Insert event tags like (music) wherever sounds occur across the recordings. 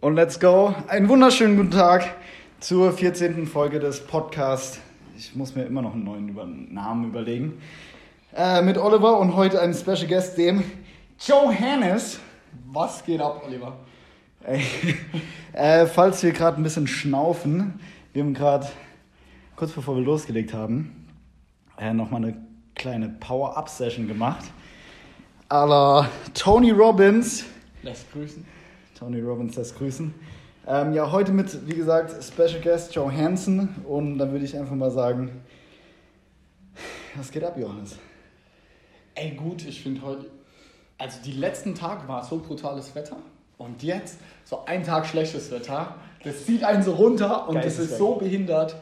Und let's go. Einen wunderschönen guten Tag zur 14. Folge des Podcasts. Ich muss mir immer noch einen neuen Über Namen überlegen. Äh, mit Oliver und heute einem Special Guest, dem Johannes. Was geht ab, Oliver? Ey, (laughs) äh, falls wir gerade ein bisschen schnaufen, wir haben gerade kurz bevor wir losgelegt haben, äh, nochmal eine kleine Power-Up-Session gemacht. Aber Tony Robbins. Lässt grüßen. Tony Robbins lässt grüßen. Ähm, ja, heute mit, wie gesagt, Special Guest Joe Hansen. Und dann würde ich einfach mal sagen, was geht ab, Johannes? Ey, gut, ich finde heute. Also, die letzten Tage war so brutales Wetter. Und jetzt so ein Tag schlechtes Wetter. Das zieht einen so runter und das ist so behindert,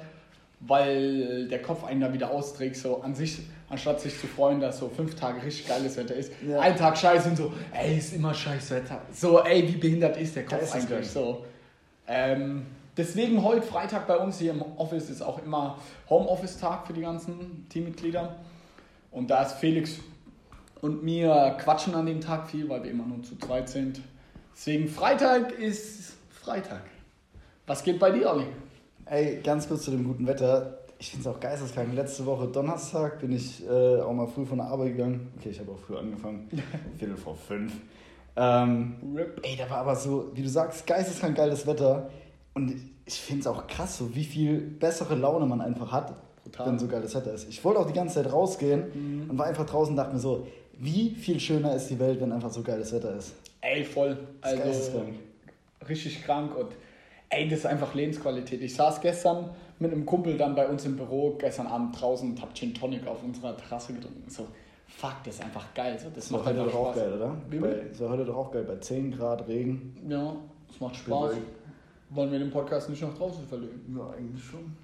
weil der Kopf einen da wieder austrägt. So an sich, anstatt sich zu freuen, dass so fünf Tage richtig geiles Wetter ist. Ja. Ein Tag scheiße und so, ey, ist immer scheiß Wetter. So, ey, wie behindert ist der Kopf Geisteskrank. eigentlich? So. Ähm, deswegen heute Freitag bei uns hier im Office ist auch immer Homeoffice-Tag für die ganzen Teammitglieder. Und da ist Felix und mir quatschen an dem Tag viel, weil wir immer nur zu zweit sind. Deswegen Freitag ist Freitag. Was geht bei dir, Olli? Ey, ganz kurz zu dem guten Wetter. Ich finde es auch geisteskrank. Letzte Woche Donnerstag bin ich äh, auch mal früh von der Arbeit gegangen. Okay, ich habe auch früh angefangen. (laughs) Viertel vor fünf. Ähm, Rip. ey, da war aber so, wie du sagst, geisteskrank geiles Wetter. Und ich finde es auch krass, so wie viel bessere Laune man einfach hat, Brutal. wenn so geiles Wetter ist. Ich wollte auch die ganze Zeit rausgehen und war einfach draußen und dachte mir so, wie viel schöner ist die Welt, wenn einfach so geiles Wetter ist. Ey, voll. Also, geisteskrank. richtig krank und ey, das ist einfach Lebensqualität. Ich saß gestern mit einem Kumpel dann bei uns im Büro, gestern Abend draußen und hab Gin Tonic auf unserer Terrasse getrunken. So, fuck, das ist einfach geil. So, das Das macht heute doch auch geil, oder? Wie Bei, war heute doch auch geil, bei 10 Grad Regen. Ja, das macht Spaß. Wollen wir den Podcast nicht nach draußen verlegen? Ja, eigentlich schon.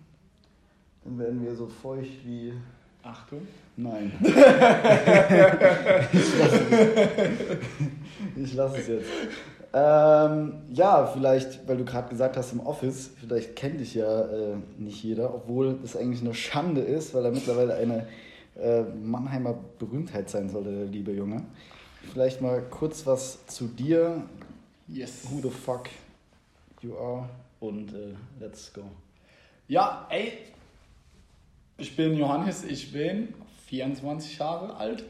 Dann werden wir so feucht wie. Achtung. Nein. ich lasse es. (laughs) Ich lasse es jetzt. Ähm, ja, vielleicht, weil du gerade gesagt hast im Office, vielleicht kennt dich ja äh, nicht jeder, obwohl es eigentlich eine Schande ist, weil er mittlerweile eine äh, Mannheimer Berühmtheit sein sollte, der liebe Junge. Vielleicht mal kurz was zu dir. Yes. Who the fuck you are und äh, let's go. Ja, ey, ich bin Johannes, ich bin 24 Jahre alt.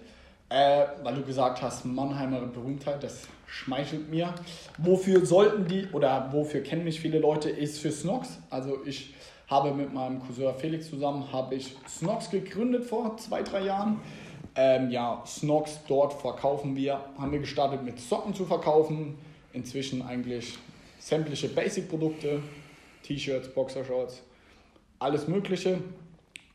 Äh, weil du gesagt hast, Mannheimer Berühmtheit, das schmeichelt mir. Wofür sollten die, oder wofür kennen mich viele Leute, ist für Snox. Also ich habe mit meinem Cousin Felix zusammen, habe ich Snox gegründet vor zwei, drei Jahren. Ähm, ja, Snox, dort verkaufen wir, haben wir gestartet mit Socken zu verkaufen. Inzwischen eigentlich sämtliche Basic-Produkte, T-Shirts, Boxershorts, alles Mögliche.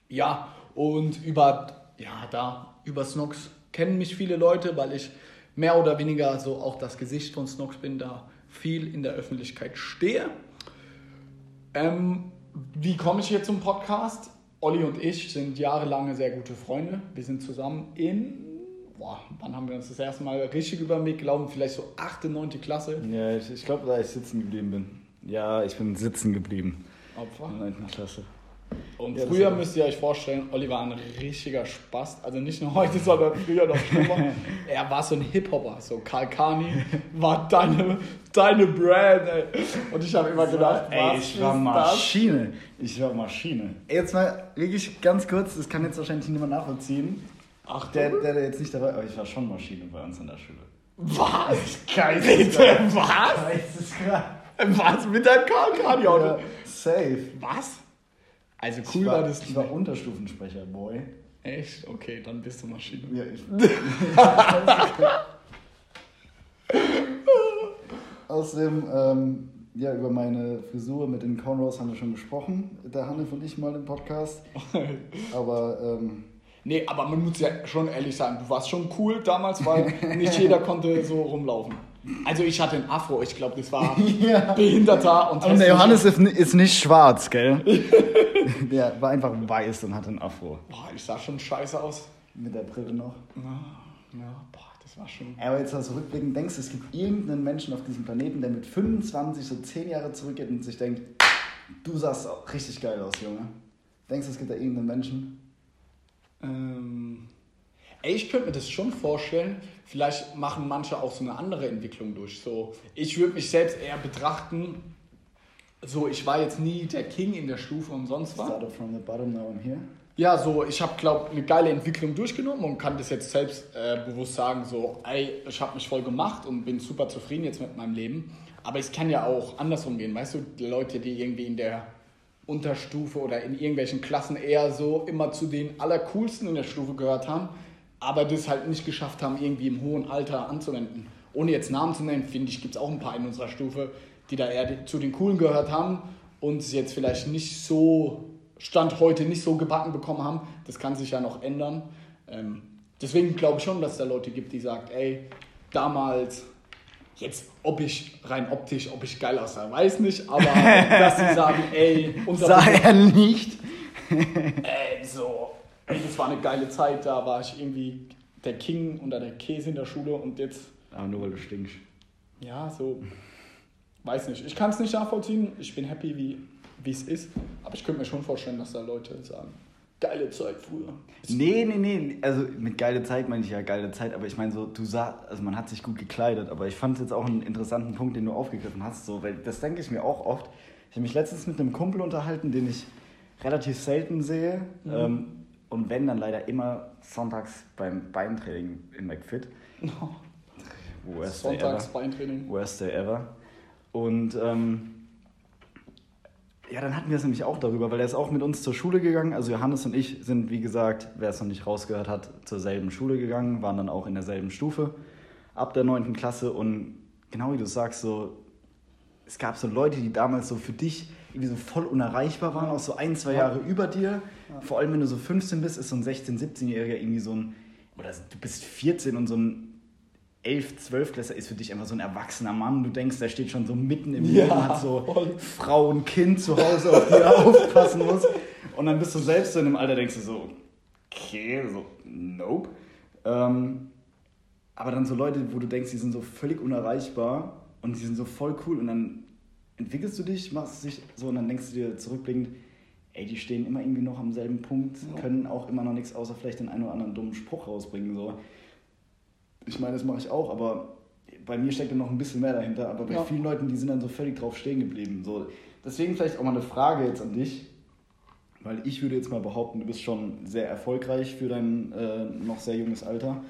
Ja, und über, ja, da, über Snox kennen mich viele Leute, weil ich mehr oder weniger so auch das Gesicht von Snox bin, da viel in der Öffentlichkeit stehe. Ähm, wie komme ich hier zum Podcast? Olli und ich sind jahrelange sehr gute Freunde. Wir sind zusammen in, boah, wann haben wir uns das erste Mal richtig über den Weg gelaufen? Vielleicht so 8., 9. Klasse. Ja, ich, ich glaube, da ich sitzen geblieben bin. Ja, ich bin sitzen geblieben. Opfer. In der 9. Klasse. Und Ja, das früher müsst ihr euch vorstellen, Olli war ein richtiger Spast. Also nicht nur heute, (laughs) sondern früher noch schlimmer. (laughs) er war so ein Hip-Hopper. So Karl Kani war deine, deine Brand. Ey. Und ich habe immer gedacht, Ey, was ich war ist Maschine. Ich war Maschine. Jetzt mal wirklich ganz kurz, das kann jetzt wahrscheinlich niemand nachvollziehen. das? Ach, Der, der, der jetzt nicht dabei aber ich war schon Maschine bei uns in der Schule. was? Geisteskrank. was? Geisteskrank. Was mit deinem Karl Kani-Auto? Ja, safe. Was? Also Ich cool war, war das ich war. Unterstufensprecher, Boy. Echt? Okay, dann bist du Maschine. Ja, ich. (laughs) Außerdem, ähm, ja, über meine Frisur mit den Cornrows haben wir schon gesprochen. Der Hanif und ich mal im Podcast. Aber ähm, Nee, aber man muss ja schon ehrlich sagen, du warst schon cool damals, weil nicht jeder konnte so rumlaufen. Also ich hatte einen Afro, ich glaube, das war (laughs) Ja. behinderter und Und der. Johannes ist, ist nicht schwarz, gell? (laughs) der war einfach weiß und hatte einen Afro. Boah, ich sah schon scheiße aus. Mit der Brille noch. Ja, ja boah, das war schon... Aber jetzt also rückblickend denkst du, es gibt irgendeinen Menschen auf diesem Planeten, der mit 25 so 10 Jahre zurückgeht und sich denkt, du sahst auch richtig geil aus, Junge. Denkst du, es gibt da irgendeinen Menschen? Ähm, Ey, ich könnte mir das schon vorstellen. Vielleicht machen manche auch so eine andere Entwicklung durch. So, ich würde mich selbst eher betrachten, so, ich war jetzt nie der King in der Stufe und sonst was. Started from the bottom, now I'm here. Ja, so, ich habe, glaube eine geile Entwicklung durchgenommen und kann das jetzt selbst äh, bewusst sagen, so, ey, ich habe mich voll gemacht und bin super zufrieden jetzt mit meinem Leben. Aber es kann ja auch andersrum gehen, weißt du, die Leute, die irgendwie in der Unterstufe oder in irgendwelchen Klassen eher so immer zu den Allercoolsten in der Stufe gehört haben, aber das halt nicht geschafft haben, irgendwie im hohen Alter anzuwenden. Ohne jetzt Namen zu nennen, finde ich, gibt es auch ein paar in unserer Stufe, die da eher zu den Coolen gehört haben und jetzt vielleicht nicht so, Stand heute nicht so gebacken bekommen haben. Das kann sich ja noch ändern. Ähm, deswegen glaube ich schon, dass es da Leute gibt, die sagen, ey, damals, jetzt, ob ich rein optisch, ob ich geil aussah, weiß nicht, aber (laughs) dass sie sagen, ey, unser Sah er nicht. ey, so, ey, das war eine geile Zeit, da war ich irgendwie der King unter der Käse in der Schule und jetzt, Aber nur weil du stinkst. ja, so, weiß nicht. Ich kann es nicht nachvollziehen, ich bin happy, wie wie es ist, aber ich könnte mir schon vorstellen, dass da Leute sagen, geile Zeit früher. Nee, nee, nee. Also mit geile Zeit meine ich ja geile Zeit, aber ich meine so, du sah, also man hat sich gut gekleidet, aber ich fand es jetzt auch einen interessanten Punkt, den du aufgegriffen hast, so, weil das denke ich mir auch oft. Ich habe mich letztens mit einem Kumpel unterhalten, den ich relativ selten sehe Mhm. ähm, und wenn, dann leider immer sonntags beim Beintraining in McFit. (laughs) Worst Sonntags ever. Beintraining. Worst day ever. Und ähm, ja, dann hatten wir es nämlich auch darüber, weil er ist auch mit uns zur Schule gegangen. Also Johannes und ich sind, wie gesagt, wer es noch nicht rausgehört hat, zur selben Schule gegangen, waren dann auch in derselben Stufe ab der 9. Klasse. Und genau wie du sagst, so, es gab so Leute, die damals so für dich irgendwie so voll unerreichbar waren, auch so ein, zwei Jahre über dir. Vor allem, wenn du so 15 bist, ist so ein 16-, 17-Jähriger irgendwie so ein, oder du bist 14 und so ein 11, 12 Klässler ist für dich einfach so ein erwachsener Mann. Du denkst, der steht schon so mitten im Ja, Leben, hat so voll. Frau und Kind zu Hause, auf die er (laughs) aufpassen muss. Und dann bist du selbst so in dem Alter, denkst du so, okay, so, nope. Ähm, aber dann so Leute, wo du denkst, die sind so völlig unerreichbar und die sind so voll cool und dann entwickelst du dich, machst dich so und dann denkst du dir zurückblickend, ey, die stehen immer irgendwie noch am selben Punkt, Ja. können auch immer noch nichts außer vielleicht den einen oder anderen dummen Spruch rausbringen. So. Ich meine, das mache ich auch, aber bei mir steckt da noch ein bisschen mehr dahinter. Aber bei Ja. vielen Leuten, die sind dann so völlig drauf stehen geblieben. So. Deswegen vielleicht auch mal eine Frage jetzt an dich. Weil ich würde jetzt mal behaupten, du bist schon sehr erfolgreich für dein äh, noch sehr junges Alter.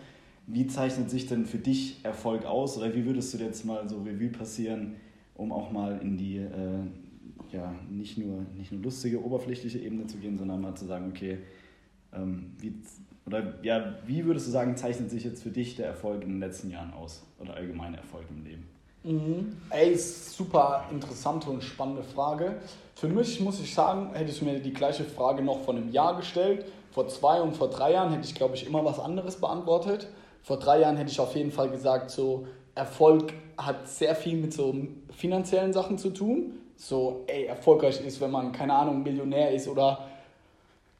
Wie zeichnet sich denn für dich Erfolg aus? Oder wie würdest du jetzt mal so Revue passieren, um auch mal in die äh, ja, nicht, nur, nicht nur lustige, oberflächliche Ebene zu gehen, sondern mal zu sagen, okay, ähm, wie, oder ja, wie würdest du sagen, zeichnet sich jetzt für dich der Erfolg in den letzten Jahren aus? Oder allgemeiner Erfolg im Leben? Mhm. Ey, super interessante und spannende Frage. Für mich muss ich sagen, hättest du mir die gleiche Frage noch vor einem Jahr gestellt. Vor zwei und vor drei Jahren hätte ich, glaube ich, immer was anderes beantwortet. Vor drei Jahren hätte ich auf jeden Fall gesagt, so Erfolg hat sehr viel mit so finanziellen Sachen zu tun. So, ey, erfolgreich ist, wenn man, keine Ahnung, Millionär ist oder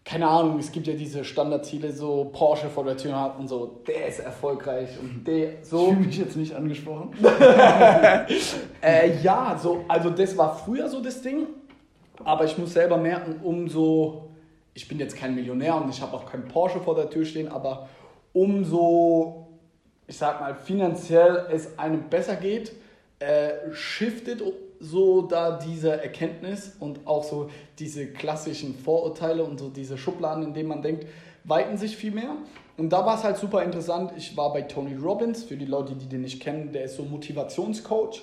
keine Ahnung, es gibt ja diese Standardziele, so Porsche vor der Tür hat und so, der ist erfolgreich und der so. mich jetzt nicht angesprochen. (laughs) Äh, ja, so, also das war früher so das Ding, aber ich muss selber merken, umso, ich bin jetzt kein Millionär und ich habe auch keinen Porsche vor der Tür stehen, aber umso, ich sag mal, finanziell es einem besser geht, äh, shiftet so da diese Erkenntnis und auch so diese klassischen Vorurteile und so diese Schubladen, in denen man denkt, weiten sich viel mehr. Und da war es halt super interessant. Ich war bei Tony Robbins, für die Leute, die den nicht kennen, der ist so Motivationscoach.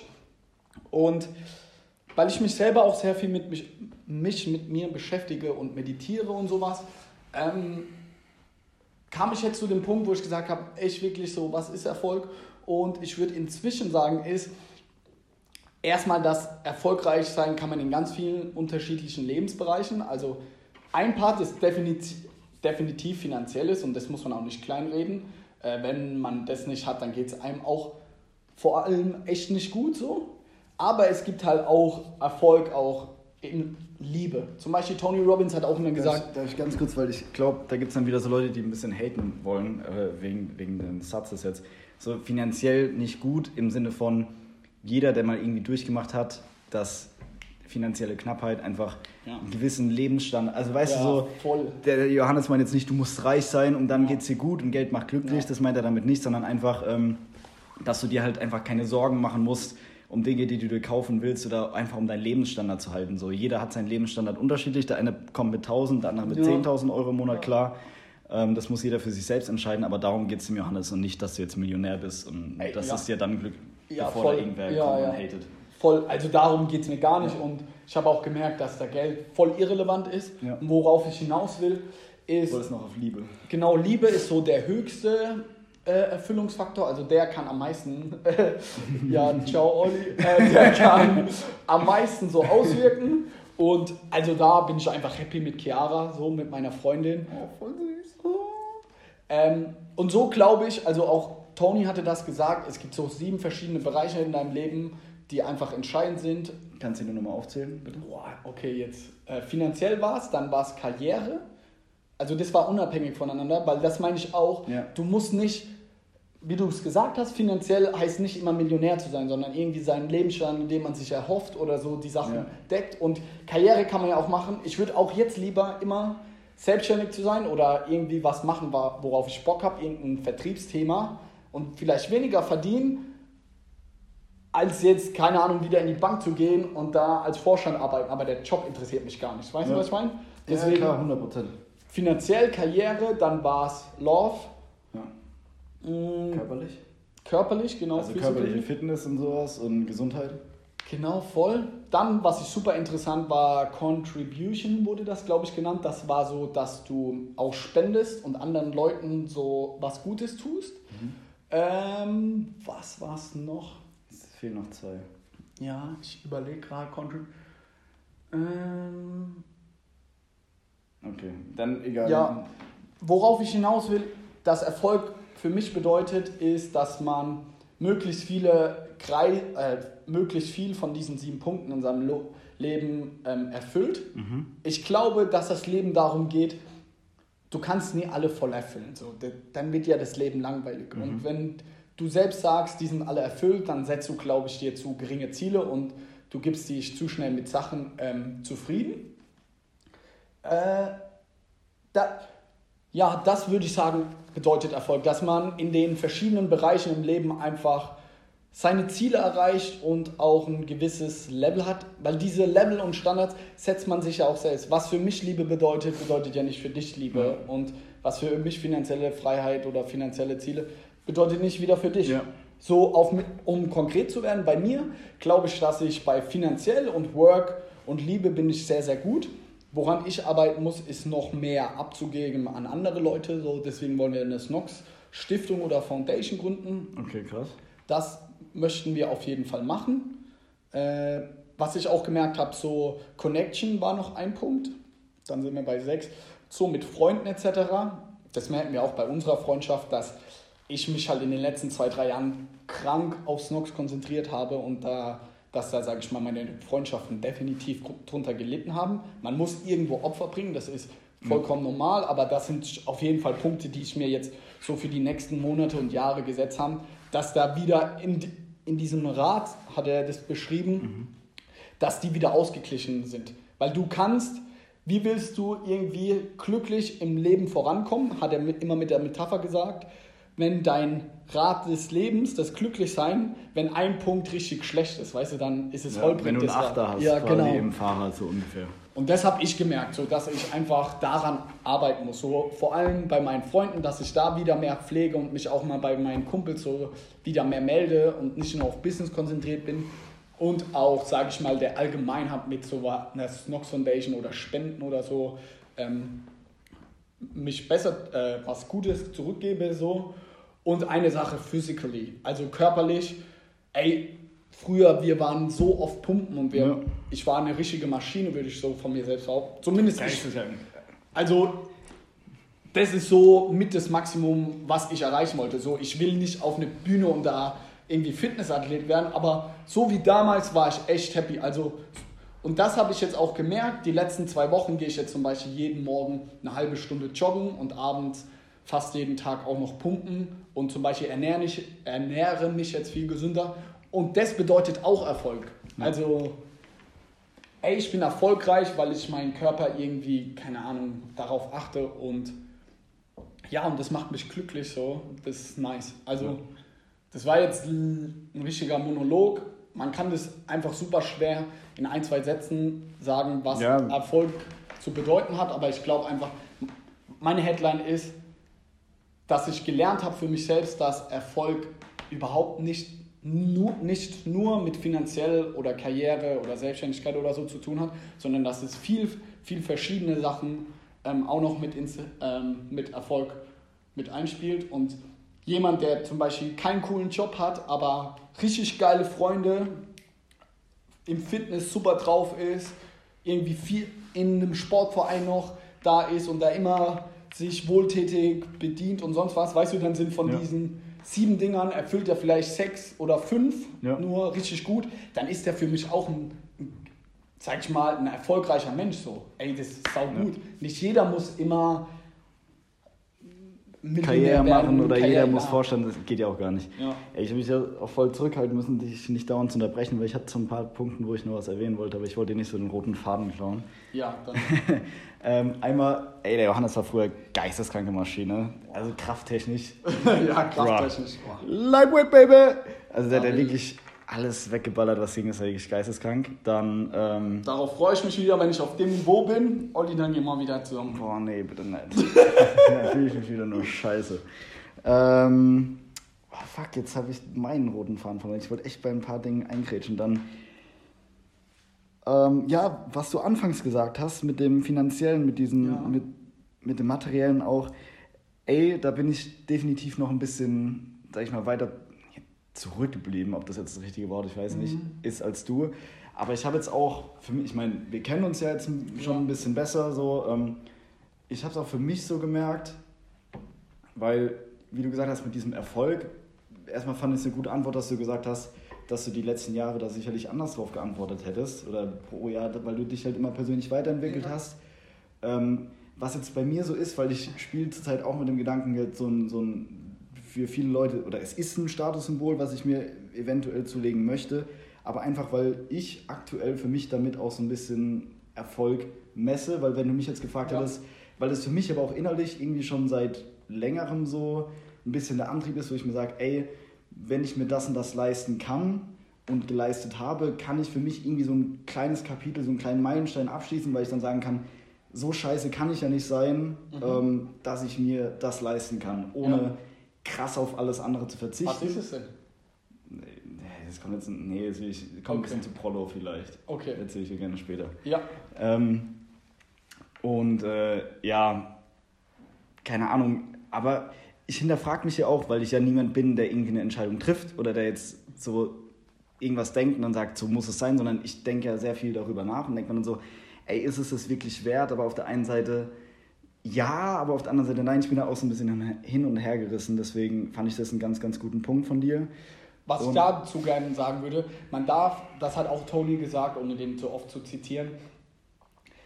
Und weil ich mich selber auch sehr viel mit mich, mich mit mir beschäftige und meditiere und sowas, ähm, kam ich jetzt zu dem Punkt, wo ich gesagt habe, echt wirklich so, was ist Erfolg? Und ich würde inzwischen sagen, ist erstmal, dass erfolgreich sein kann man in ganz vielen unterschiedlichen Lebensbereichen. Also ein Part ist definitiv, definitiv finanzielles und das muss man auch nicht kleinreden. Äh, wenn man das nicht hat, dann geht es einem auch vor allem echt nicht gut so. Aber es gibt halt auch Erfolg auch in Liebe. Zum Beispiel Tony Robbins hat auch immer gesagt, Darf, darf ich ganz kurz, weil ich glaube, da gibt es dann wieder so Leute, die ein bisschen haten wollen, äh, wegen, wegen des Satzes jetzt. So finanziell nicht gut im Sinne von, jeder, der mal irgendwie durchgemacht hat, dass finanzielle Knappheit einfach Ja. einen gewissen Lebensstandard. Also weißt Ja, du so, voll. der Johannes meint jetzt nicht, du musst reich sein und dann Ja. geht's dir gut und Geld macht glücklich. Ja. Das meint er damit nicht, sondern einfach, ähm, dass du dir halt einfach keine Sorgen machen musst um Dinge, die du dir kaufen willst oder einfach um deinen Lebensstandard zu halten. So, jeder hat seinen Lebensstandard unterschiedlich. Der eine kommt mit 1000, der andere mit Ja. 10.000 Euro im Monat klar. Ähm, das muss jeder für sich selbst entscheiden, aber darum geht es dem Johannes und nicht, dass du jetzt Millionär bist und Ey, das ja. ist dir dann Glück, Ja, bevor voll. da irgendwer Ja, kommt ja. und hatet. Voll, also darum geht es mir gar nicht. Und ich habe auch gemerkt, dass da Geld voll irrelevant ist. Und worauf ich hinaus will, ist, Du noch auf Liebe. genau, Liebe ist so der höchste äh, Erfüllungsfaktor. Also der kann am meisten, äh, (laughs) ja, ciao Olli, äh, der kann am meisten so auswirken. Und also da bin ich einfach happy mit Chiara, so mit meiner Freundin. Oh, voll süß. Ähm, und so glaube ich, also auch Tony hatte das gesagt, es gibt so sieben verschiedene Bereiche in deinem Leben, die einfach entscheidend sind. Kannst du die nur nochmal aufzählen, bitte? Boah, okay, jetzt äh, finanziell war es, dann war es Karriere. Also das war unabhängig voneinander, weil das meine ich auch. Ja. Du musst nicht, wie du es gesagt hast, finanziell heißt nicht immer Millionär zu sein, sondern irgendwie seinen Lebensstand, den man sich erhofft oder so die Sachen Ja. deckt. Und Karriere kann man ja auch machen. Ich würde auch jetzt lieber immer selbstständig zu sein oder irgendwie was machen, worauf ich Bock habe, irgendein Vertriebsthema und vielleicht weniger verdienen, als jetzt, keine Ahnung, wieder in die Bank zu gehen und da als Vorstand arbeiten. Aber der Job interessiert mich gar nicht. Weißt du, Ja. was ich meine? Deswegen, ja, klar, 100 Prozent. finanziell, Karriere, dann war es Love, Ja. mh, Körperlich? körperlich, genau. Also körperliche Fitness und sowas und Gesundheit. Genau, voll. Dann, was ich super interessant war, Contribution wurde das, glaube ich, genannt. Das war so, dass du auch spendest und anderen Leuten so was Gutes tust. Ähm, was war es noch? Es fehlen noch zwei. Ja, ich überlege gerade, Contrib ähm, Okay, dann egal. Ja. Worauf ich hinaus will, dass Erfolg für mich bedeutet, ist, dass man möglichst viele Krei äh, möglichst viel von diesen sieben Punkten in seinem Leben ähm, erfüllt. Ich glaube, dass das Leben darum geht, du kannst nie alle voll erfüllen. So. Dann wird ja das Leben langweilig. Und wenn du selbst sagst, die sind alle erfüllt, dann setzt du, glaube ich, dir zu geringe Ziele und du gibst dich zu schnell mit Sachen ähm, zufrieden. Äh, da, ja, das würde ich sagen, bedeutet Erfolg, dass man in den verschiedenen Bereichen im Leben einfach seine Ziele erreicht und auch ein gewisses Level hat, weil diese Level und Standards setzt man sich ja auch selbst. Was für mich Liebe bedeutet, bedeutet ja nicht für dich Liebe und was für mich finanzielle Freiheit oder finanzielle Ziele bedeutet nicht wieder für dich. Ja. So, auf, um konkret zu werden, bei mir glaube ich, dass ich bei finanziell und Work und Liebe bin ich sehr, sehr gut. Woran ich arbeiten muss, ist noch mehr abzugeben an andere Leute. So, deswegen wollen wir eine Snox Stiftung oder Foundation gründen. Okay, krass. Das möchten wir auf jeden Fall machen. Äh, was ich auch gemerkt habe, so Connection war noch ein Punkt. Dann sind wir bei sechs. So mit Freunden etc. Das merken wir auch bei unserer Freundschaft, dass ich mich halt in den letzten zwei, drei Jahren krank auf Snox konzentriert habe und da, dass da, sage ich mal, meine Freundschaften definitiv drunter gelitten haben. Man muss irgendwo Opfer bringen, das ist vollkommen normal, aber das sind auf jeden Fall Punkte, die ich mir jetzt so für die nächsten Monate und Jahre gesetzt habe, dass da wieder in, in diesem Rat, hat er das beschrieben, dass die wieder ausgeglichen sind. Weil du kannst, wie willst du irgendwie glücklich im Leben vorankommen, hat er mit, immer mit der Metapher gesagt, wenn dein Rad des Lebens, das Glücklichsein, wenn ein Punkt richtig schlecht ist, weißt du, dann ist es Ja, holprig. wenn du einen Rad. Achter hast, ja, genau. im Fahrrad so ungefähr. Und das habe ich gemerkt, so dass ich einfach daran arbeiten muss. So vor allem bei meinen Freunden, dass ich da wieder mehr pflege und mich auch mal bei meinen Kumpels so wieder mehr melde und nicht nur auf Business konzentriert bin. Und auch, sage ich mal, der Allgemeinheit mit so einer Snox Foundation oder Spenden oder so ähm, mich besser äh, was Gutes zurückgebe. So. Und eine Sache physically, also körperlich. Ey, früher, wir waren so oft pumpen und wir, Ja. ich war eine richtige Maschine, würde ich so von mir selbst auch. Zumindest ich, also, das ist so mit das Maximum, was ich erreichen wollte. So, ich will nicht auf eine Bühne und da irgendwie Fitnessathlet werden, aber so wie damals war ich echt happy. Also, und das habe ich jetzt auch gemerkt. Die letzten zwei Wochen gehe ich jetzt zum Beispiel jeden Morgen eine halbe Stunde joggen und abends fast jeden Tag auch noch pumpen und zum Beispiel ernähre, mich, ernähre mich jetzt viel gesünder. Und das bedeutet auch Erfolg. Also, ey, ich bin erfolgreich, weil ich meinen Körper irgendwie, keine Ahnung, darauf achte und ja, und das macht mich glücklich so. Das ist nice. Also, das war jetzt ein richtiger Monolog. Man kann das einfach super schwer in ein, zwei Sätzen sagen, was Ja. Erfolg zu bedeuten hat, aber ich glaube einfach, meine Headline ist, dass ich gelernt habe für mich selbst, dass Erfolg überhaupt nicht nur, nicht nur mit finanziell oder Karriere oder Selbstständigkeit oder so zu tun hat, sondern dass es viel, viel verschiedene Sachen ähm, auch noch mit, ähm, mit Erfolg mit einspielt. Und jemand, der zum Beispiel keinen coolen Job hat, aber richtig geile Freunde, im Fitness super drauf ist, irgendwie viel in einem Sportverein noch da ist und da immer sich wohltätig bedient und sonst was, weißt du, dann sind von Ja. diesen sieben Dingern erfüllt er vielleicht sechs oder fünf Ja. nur richtig gut, dann ist er für mich auch ein, sag ich mal, ein erfolgreicher Mensch so. Ey, das ist sau Ja. gut. Nicht jeder muss immer Karriere machen oder Karriere- jeder muss. Vorstand, das geht ja auch gar nicht. Ja. Ich habe mich ja auch voll zurückhalten müssen, dich nicht dauernd zu unterbrechen, weil ich hatte so ein paar Punkte, wo ich noch was erwähnen wollte, aber ich wollte dir nicht so den roten Faden klauen. Ja, (laughs) dann. ähm, einmal, ey, der Johannes war früher geisteskranke Maschine, also krafttechnisch. (laughs) ja, krafttechnisch. Lightweight, Baby! Also der hat Ja, ja wirklich. Alles weggeballert, was ging, ist wirklich geisteskrank. Dann, ähm, Darauf freue ich mich wieder, wenn ich auf dem Niveau bin. Olli, dann gehen wir wieder zusammen. Boah, nee, bitte nicht. (laughs) da fühle ich mich wieder nur scheiße. Ähm, oh, fuck, jetzt habe ich meinen roten Faden verloren. Ich wollte echt bei ein paar Dingen eingrätschen. Dann, ähm, ja, was du anfangs gesagt hast mit dem Finanziellen, mit diesem, Ja. mit, mit dem Materiellen auch, ey, da bin ich definitiv noch ein bisschen, sag ich mal, weiter zurückgeblieben, ob das jetzt das richtige Wort, ich weiß nicht, ist als du. Aber ich habe jetzt auch, für mich, ich meine, wir kennen uns ja jetzt schon ein bisschen besser, so. Ähm, ich habe es auch für mich so gemerkt, weil, wie du gesagt hast, mit diesem Erfolg, erstmal fand ich es eine gute Antwort, dass du gesagt hast, dass du die letzten Jahre da sicherlich anders drauf geantwortet hättest oder pro Jahr, weil du dich halt immer persönlich weiterentwickelt Ja. hast. Ähm, was jetzt bei mir so ist, weil ich spiele zurzeit auch mit dem Gedanken, jetzt so ein, so ein für viele Leute, oder es ist ein Statussymbol, was ich mir eventuell zulegen möchte, aber einfach, weil ich aktuell für mich damit auch so ein bisschen Erfolg messe, weil wenn du mich jetzt gefragt Ja. hättest, weil das für mich aber auch innerlich irgendwie schon seit längerem so ein bisschen der Antrieb ist, wo ich mir sage, ey, wenn ich mir das und das leisten kann und geleistet habe, kann ich für mich irgendwie so ein kleines Kapitel, so einen kleinen Meilenstein abschließen, weil ich dann sagen kann, so scheiße kann ich ja nicht sein, Mhm. ähm, dass ich mir das leisten kann, ohne Ja. Krass auf alles andere zu verzichten. Was ist es denn? Nee, das kommt jetzt, nee, will ich, kommt ein bisschen Okay. zu Prollo vielleicht. Okay. Erzähle ich dir gerne später. Ja. Ähm, und äh, ja, keine Ahnung, aber ich hinterfrage mich ja auch, weil ich ja niemand bin, der irgendwie eine Entscheidung trifft oder der jetzt so irgendwas denkt und dann sagt, so muss es sein, sondern ich denke ja sehr viel darüber nach und denke mir dann so, ey, ist es das wirklich wert? Aber auf der einen Seite ja, aber auf der anderen Seite nein, ich bin da auch so ein bisschen hin und her gerissen, deswegen fand ich das einen ganz, ganz guten Punkt von dir. Was ich Und- dazu gerne sagen würde, man darf, das hat auch Tony gesagt, ohne den zu oft zu zitieren,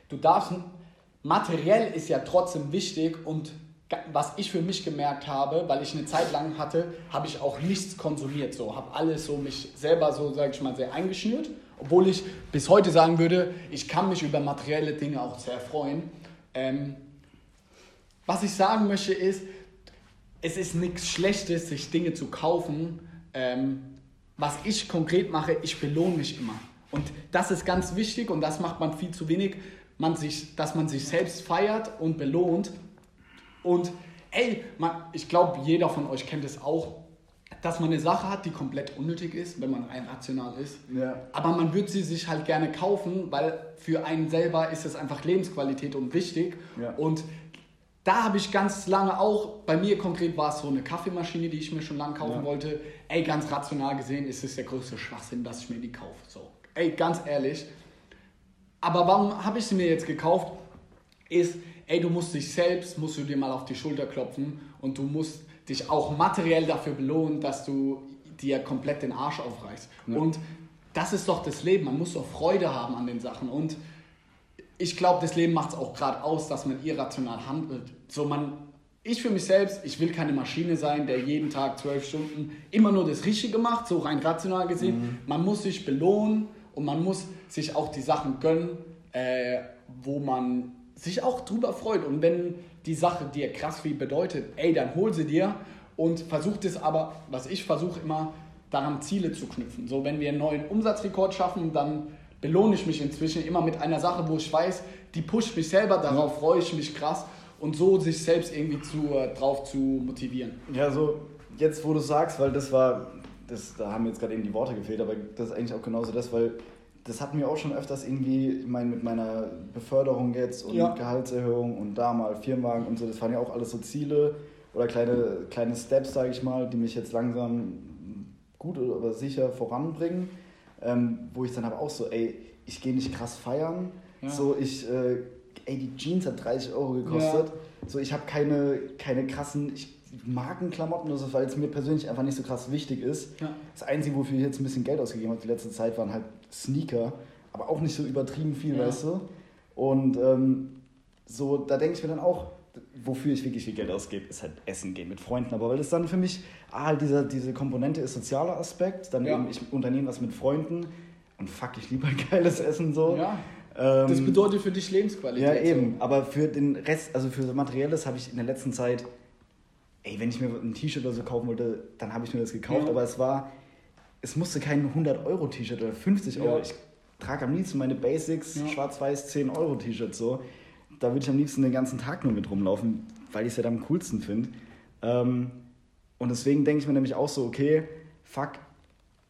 du darfst, materiell ist ja trotzdem wichtig und was ich für mich gemerkt habe, weil ich eine Zeit lang hatte, habe ich auch nichts konsumiert, so, habe alles so mich selber so, sage ich mal, sehr eingeschnürt, obwohl ich bis heute sagen würde, ich kann mich über materielle Dinge auch sehr freuen. Ähm, was ich sagen möchte ist, es ist nichts Schlechtes, sich Dinge zu kaufen. Ähm, was ich konkret mache, ich belohne mich immer. Und das ist ganz wichtig und das macht man viel zu wenig, man sich, dass man sich selbst feiert und belohnt. Und ey, man, ich glaube, jeder von euch kennt es auch, dass man eine Sache hat, die komplett unnötig ist, wenn man rein rational ist. Ja. Aber man würde sie sich halt gerne kaufen, weil für einen selber ist es einfach Lebensqualität und wichtig. Ja. Und da habe ich ganz lange auch, bei mir konkret war es so eine Kaffeemaschine, die ich mir schon lange kaufen Ja. wollte. Ey, ganz rational gesehen ist es der größte Schwachsinn, dass ich mir die kaufe. So, ey, ganz ehrlich. Aber warum habe ich sie mir jetzt gekauft? Ist, ey, du musst dich selbst, musst du dir mal auf die Schulter klopfen und du musst dich auch materiell dafür belohnen, dass du dir komplett den Arsch aufreißt. Ja. Und das ist doch das Leben. Man muss doch Freude haben an den Sachen. Und ich glaube, das Leben macht es auch gerade aus, dass man irrational handelt. So man, ich für mich selbst, ich will keine Maschine sein, der jeden Tag zwölf Stunden immer nur das Richtige macht, so rein rational gesehen. Man muss sich belohnen Und man muss sich auch die Sachen gönnen, äh, wo man sich auch drüber freut. Und wenn die Sache dir krass viel bedeutet, ey, dann hol sie dir und versuch das aber, was ich versuche immer, daran Ziele zu knüpfen. So, wenn wir einen neuen Umsatzrekord schaffen, dann belohne ich mich inzwischen immer mit einer Sache, wo ich weiß, die pusht mich selber, darauf freue ich mich krass und so sich selbst irgendwie zu, äh, drauf zu motivieren. Ja, so jetzt, wo du sagst, weil das war, das, da haben jetzt gerade eben die Worte gefehlt, aber das ist eigentlich auch genauso das, weil das hat mir auch schon öfters irgendwie, ich meine, mit meiner Beförderung jetzt und ja. Gehaltserhöhung und da mal Firmenwagen und so, das waren ja auch alles so Ziele oder kleine, kleine Steps, sage ich mal, die mich jetzt langsam gut oder sicher voranbringen, ähm, wo ich dann aber auch so, ey, ich gehe nicht krass feiern, ja. so ich, äh, ey, die Jeans hat 30 Euro gekostet, ja. so ich habe keine, keine krassen, ich, Markenklamotten, also, weil es mir persönlich einfach nicht so krass wichtig ist. Ja. Das Einzige, wofür ich jetzt ein bisschen Geld ausgegeben habe die letzte Zeit, waren halt Sneaker, aber auch nicht so übertrieben viel, ja. weißt du? Und ähm, so, da denke ich mir dann auch, wofür ich wirklich viel Geld ausgebe, ist halt Essen gehen mit Freunden. Aber weil das dann für mich, ah, halt diese, diese Komponente ist sozialer Aspekt, dann ja. eben, ich unternehme was mit Freunden und fuck, ich liebe halt (laughs) geiles Essen so. Ja. Ähm, das bedeutet für dich Lebensqualität. Ja, eben. So. Aber für den Rest, also für Materielles habe ich in der letzten Zeit ey, wenn ich mir ein T-Shirt oder so kaufen wollte, dann habe ich mir das gekauft. Ja. Aber es war, es musste kein 100-Euro-T-Shirt oder 50 Euro. Ja. Ich trage am liebsten meine Basics, schwarz-weiß 10-Euro-T-Shirts so. Da würde ich am liebsten den ganzen Tag nur mit rumlaufen, weil ich es ja halt am coolsten finde. Ähm, und deswegen denke ich mir nämlich auch so, okay, fuck,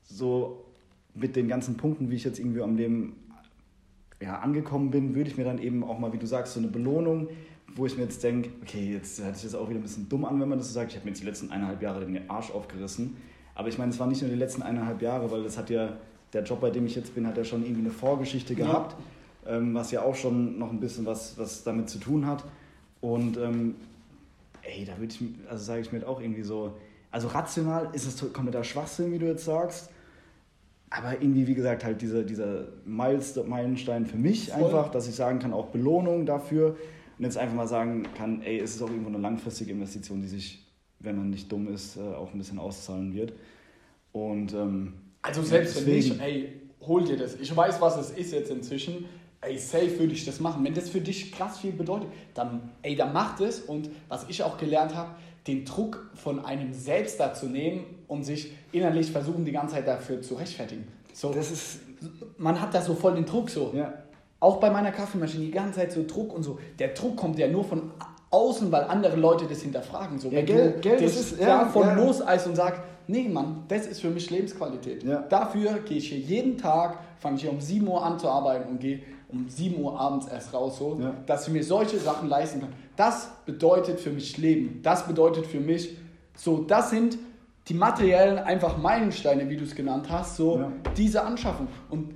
so mit den ganzen Punkten, wie ich jetzt irgendwie am Leben ja, angekommen bin, würde ich mir dann eben auch mal, wie du sagst, so eine Belohnung wo ich mir jetzt denke, okay, jetzt hört sich das auch wieder ein bisschen dumm an, wenn man das so sagt. Ich habe mir jetzt die letzten eineinhalb Jahre den Arsch aufgerissen. Aber ich meine, es waren nicht nur die letzten eineinhalb Jahre, weil das hat ja, der Job, bei dem ich jetzt bin, hat ja schon irgendwie eine Vorgeschichte gehabt, ja. Ähm, was ja auch schon noch ein bisschen was, was damit zu tun hat. Und ähm, ey, da würde ich, also sage ich mir auch irgendwie so, also rational ist es kompletter Schwachsinn, wie du jetzt sagst. Aber irgendwie, wie gesagt, halt dieser, dieser Meilenstein für mich Voll. einfach, dass ich sagen kann, auch Belohnung dafür, und jetzt einfach mal sagen kann, ey, es ist auch irgendwo eine langfristige Investition, die sich, wenn man nicht dumm ist, äh, auch ein bisschen auszahlen wird. Und ähm, also selbst deswegen, wenn nicht, ey, hol dir das. Ich weiß, was es ist jetzt inzwischen. Ey, safe würde ich das machen. Wenn das für dich krass viel bedeutet, dann, ey, dann mach das. Und was ich auch gelernt habe, den Druck von einem selbst dazu nehmen und sich innerlich versuchen, die ganze Zeit dafür zu rechtfertigen. So, das ist, man hat da so voll den Druck so. Ja. Auch bei meiner Kaffeemaschine die ganze Zeit so Druck und so. Der Druck kommt ja nur von außen, weil andere Leute das hinterfragen. So, ja, Geld, Geld das ist ja, davon ja. loseist und sagst, nee Mann, das ist für mich Lebensqualität. Ja. Dafür gehe ich hier jeden Tag, fange ich hier um 7 Uhr an zu arbeiten und gehe um 7 Uhr abends erst raus, so, ja. dass ich mir solche Sachen leisten kann. Das bedeutet für mich Leben. Das bedeutet für mich, so, das sind die materiellen einfach Meilensteine, wie du es genannt hast, so diese Anschaffung. Und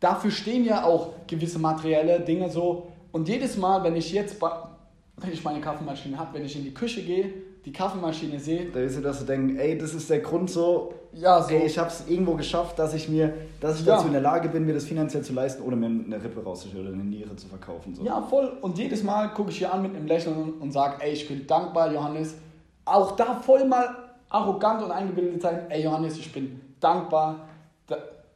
dafür stehen ja auch gewisse materielle Dinge so. Und jedes Mal, wenn ich jetzt, wenn ich meine Kaffeemaschine habe, wenn ich in die Küche gehe, die Kaffeemaschine sehe. Da ist ja, dass du denkst, ey, das ist der Grund so, ja, so. Ey, ich habe es irgendwo geschafft, dass ich mir, dass ich ja. dazu in der Lage bin, mir das finanziell zu leisten, ohne mir eine Rippe rauszustellen oder eine Niere zu verkaufen. So. Ja, voll. Und jedes Mal gucke ich hier an mit einem Lächeln und sage, ey, ich bin dankbar, Johannes. Auch da voll mal arrogant und eingebildet sein, ey, Johannes, ich bin dankbar,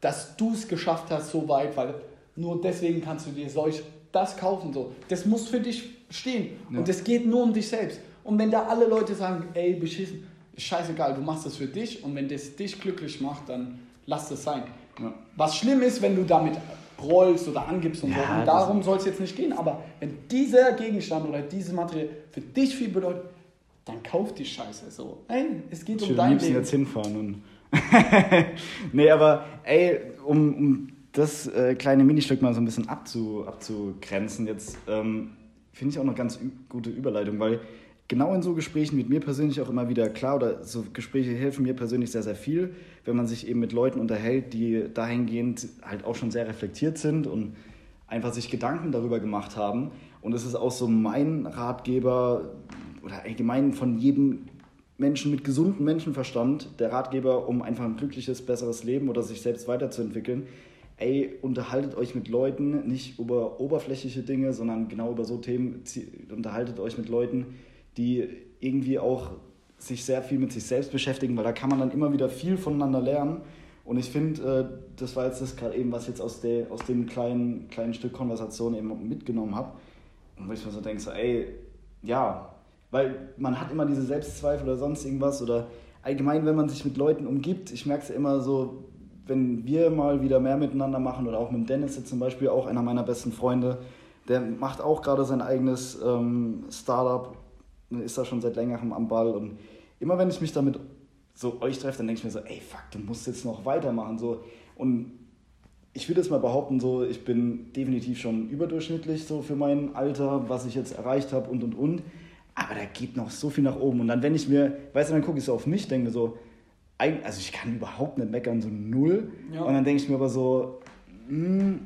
dass du es geschafft hast so weit, weil nur deswegen kannst du dir solch das kaufen. So. Das muss für dich stehen. Ja. Und es geht nur um dich selbst. Und wenn da alle Leute sagen, ey, beschissen, scheißegal, du machst das für dich und wenn das dich glücklich macht, dann lass das sein. Ja. Was schlimm ist, wenn du damit rollst oder angibst und ja, so. Und darum soll es jetzt nicht gehen. Aber wenn dieser Gegenstand oder diese Materie für dich viel bedeutet, dann kauf die Scheiße so. Nein, es geht ich um dein Leben. jetzt hinfahren und (laughs) nee, aber ey, um, um das äh, kleine Ministück mal so ein bisschen abzu, abzugrenzen, jetzt ähm, finde ich auch noch ganz gute Überleitung, weil genau in so Gesprächen wird mir persönlich auch immer wieder klar, oder so Gespräche helfen mir persönlich sehr, sehr viel, wenn man sich eben mit Leuten unterhält, die dahingehend halt auch schon sehr reflektiert sind und einfach sich Gedanken darüber gemacht haben. Und es ist auch so mein Ratgeber oder allgemein von jedem Menschen mit gesundem Menschenverstand, der Ratgeber, um einfach ein glückliches, besseres Leben oder sich selbst weiterzuentwickeln. Ey, unterhaltet euch mit Leuten, nicht über oberflächliche Dinge, sondern genau über so Themen, unterhaltet euch mit Leuten, die irgendwie auch sich sehr viel mit sich selbst beschäftigen, weil da kann man dann immer wieder viel voneinander lernen Und ich finde, äh, das war jetzt das gerade eben, was ich jetzt aus, der, aus dem kleinen, kleinen Stück Konversation eben mitgenommen habe. Und wo ich mir so denke, so, ey, ja, weil man hat immer diese Selbstzweifel oder sonst irgendwas oder allgemein, wenn man sich mit Leuten umgibt, ich merke es ja immer so, wenn wir mal wieder mehr miteinander machen oder auch mit Dennis jetzt zum Beispiel, auch einer meiner besten Freunde, der macht auch gerade sein eigenes ähm, Startup, ist da schon seit längerem am Ball und immer wenn ich mich damit so euch treffe, dann denke ich mir so, ey fuck, du musst jetzt noch weitermachen so und ich würde jetzt mal behaupten, so ich bin definitiv schon überdurchschnittlich so für mein Alter, was ich jetzt erreicht habe und und und, aber da geht noch so viel nach oben und dann wenn ich mir, weißt du, dann gucke ich so auf mich, denke mir so, also ich kann überhaupt nicht meckern, so null ja. und dann denke ich mir aber so, mh, hm,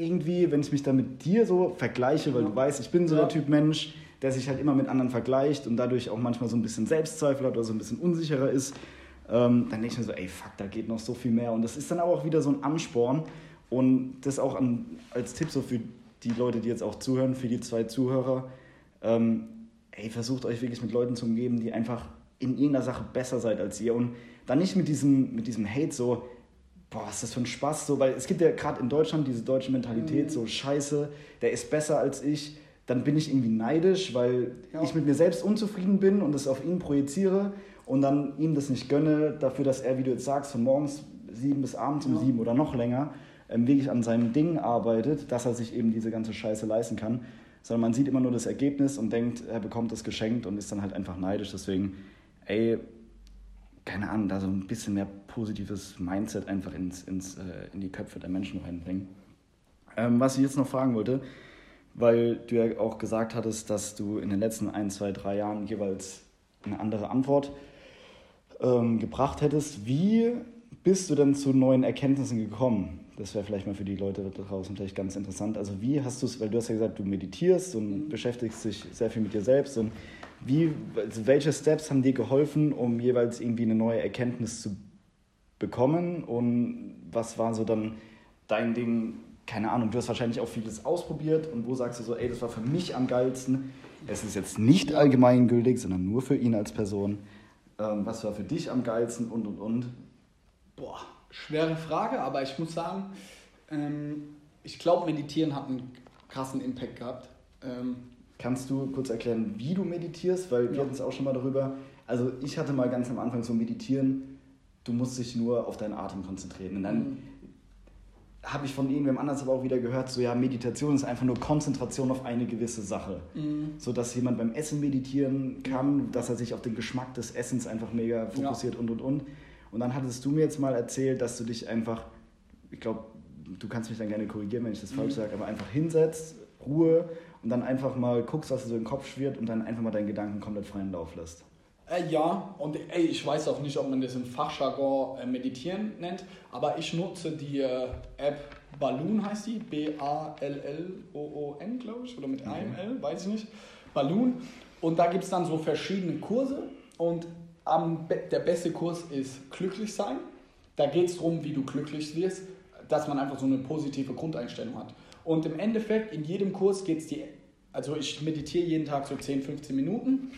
irgendwie, wenn ich mich da mit dir so vergleiche, weil ja. du weißt, ich bin so ja. der Typ Mensch, der sich halt immer mit anderen vergleicht und dadurch auch manchmal so ein bisschen Selbstzweifel hat oder so ein bisschen unsicherer ist, ähm, dann denke ich mir so, ey, fuck, da geht noch so viel mehr. Und das ist dann aber auch wieder so ein Ansporn und das auch an, als Tipp so für die Leute, die jetzt auch zuhören, für die zwei Zuhörer, ähm, ey, versucht euch wirklich mit Leuten zu umgeben, die einfach in irgendeiner Sache besser seid als ihr und dann nicht mit diesem, mit diesem Hate so, boah, was ist das für ein Spaß, so, weil es gibt ja gerade in Deutschland diese deutsche Mentalität, mhm. so scheiße, der ist besser als ich, dann bin ich irgendwie neidisch, weil ja. ich mit mir selbst unzufrieden bin und das auf ihn projiziere und dann ihm das nicht gönne, dafür, dass er, wie du jetzt sagst, von morgens sieben bis abends um ja. sieben oder noch länger ähm, wirklich an seinem Ding arbeitet, dass er sich eben diese ganze Scheiße leisten kann, sondern man sieht immer nur das Ergebnis und denkt, er bekommt das geschenkt und ist dann halt einfach neidisch, deswegen, ey, keine Ahnung, da so ein bisschen mehr positives Mindset einfach ins, ins, äh, in die Köpfe der Menschen reinbringen. Ähm, was ich jetzt noch fragen wollte, weil du ja auch gesagt hattest, dass du in den letzten ein, zwei, drei Jahren jeweils eine andere Antwort ähm, gebracht hättest. Wie bist du denn zu neuen Erkenntnissen gekommen? Das wäre vielleicht mal für die Leute da draußen vielleicht ganz interessant. Also wie hast du es, weil du hast ja gesagt, du meditierst und beschäftigst dich sehr viel mit dir selbst und wie, also welche Steps haben dir geholfen, um jeweils irgendwie eine neue Erkenntnis zu bekommen? Und was war so dann dein Ding? Keine Ahnung, du hast wahrscheinlich auch vieles ausprobiert und wo sagst du so, ey, das war für mich am geilsten. Es ist jetzt nicht allgemeingültig, sondern nur für ihn als Person. Ähm, was war für dich am geilsten und und und? Boah, schwere Frage, aber ich muss sagen, ähm, ich glaube, Meditieren hat einen krassen Impact gehabt. Ähm, Kannst du kurz erklären, wie du meditierst? Weil wir ja. hatten es auch schon mal darüber. Also ich hatte mal ganz am Anfang so meditieren, du musst dich nur auf deinen Atem konzentrieren. Und dann mhm. Habe ich von irgendwem anders aber auch wieder gehört, so ja, Meditation ist einfach nur Konzentration auf eine gewisse Sache. Mhm. So dass jemand beim Essen meditieren kann, dass er sich auf den Geschmack des Essens einfach mega fokussiert ja. und und und. Und dann hattest du mir jetzt mal erzählt, dass du dich einfach, ich glaube, du kannst mich dann gerne korrigieren, wenn ich das mhm. falsch sage, aber einfach hinsetzt, Ruhe und dann einfach mal guckst, was dir so im Kopf schwirrt und dann einfach mal deinen Gedanken komplett freien Lauf lässt. Äh, ja, und ey, ich weiß auch nicht, ob man das im Fachjargon äh, Meditieren nennt, aber ich nutze die äh, App Balloon heißt die, B-A-L-L-O-O-N, glaube ich, oder mit mhm. einem L, weiß ich nicht. Balloon. Und da gibt es dann so verschiedene Kurse und am, der beste Kurs ist glücklich sein. Da geht es darum, wie du glücklich wirst, dass man einfach so eine positive Grundeinstellung hat. Und im Endeffekt, in jedem Kurs geht es die, also ich meditiere jeden Tag so 10, 15 Minuten.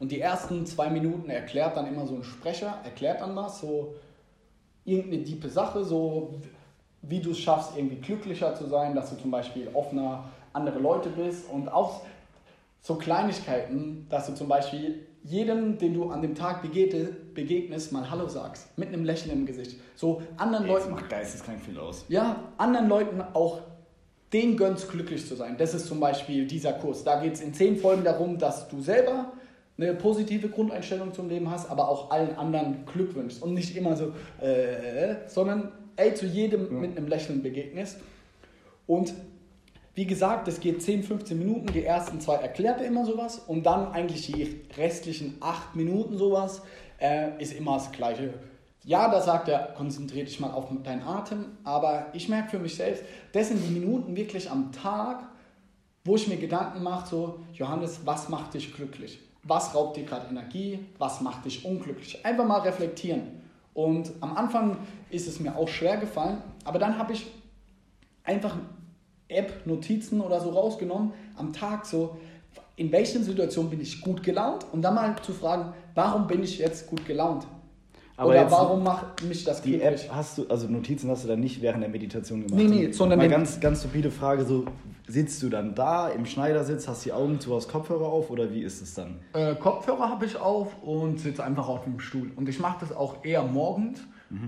Und die ersten zwei Minuten erklärt dann immer so ein Sprecher, erklärt dann was, so irgendeine diepe Sache, so wie du es schaffst, irgendwie glücklicher zu sein, dass du zum Beispiel offener andere Leute bist und auch so Kleinigkeiten, dass du zum Beispiel jedem, den du an dem Tag begegnest, mal Hallo sagst, mit einem Lächeln im Gesicht. So anderen Jetzt Leuten. macht geisteskrank viel aus. Ja, anderen Leuten auch den gönnst, glücklich zu sein. Das ist zum Beispiel dieser Kurs. Da geht es in zehn Folgen darum, dass du selber eine positive Grundeinstellung zum Leben hast, aber auch allen anderen Glück wünschst und nicht immer so, äh, sondern ey, zu jedem ja. mit einem Lächeln begegnest. Und wie gesagt, es geht 10, 15 Minuten. Die ersten zwei erklärt er immer sowas und dann eigentlich die restlichen 8 Minuten sowas äh, ist immer das Gleiche ja, da sagt er, konzentriere dich mal auf deinen Atem, aber ich merke für mich selbst, das sind die Minuten wirklich am Tag, wo ich mir Gedanken mache, so, Johannes, was macht dich glücklich? Was raubt dir gerade Energie? Was macht dich unglücklich? Einfach mal reflektieren. Und am Anfang ist es mir auch schwer gefallen, aber dann habe ich einfach App-Notizen oder so rausgenommen, am Tag so, in welchen Situationen bin ich gut gelaunt und dann mal zu fragen, warum bin ich jetzt gut gelaunt? Aber Oder warum macht mich das Die? App hast du, also Notizen hast du dann nicht während der Meditation gemacht. Nee, nee, sondern Mal den- ganz, ganz stupide Frage, so sitzt du dann da im Schneidersitz, hast die Augen zu, hast Kopfhörer auf oder wie ist es dann? Äh, Kopfhörer habe ich auf und sitze einfach auf dem Stuhl. Und ich mache das auch eher morgens.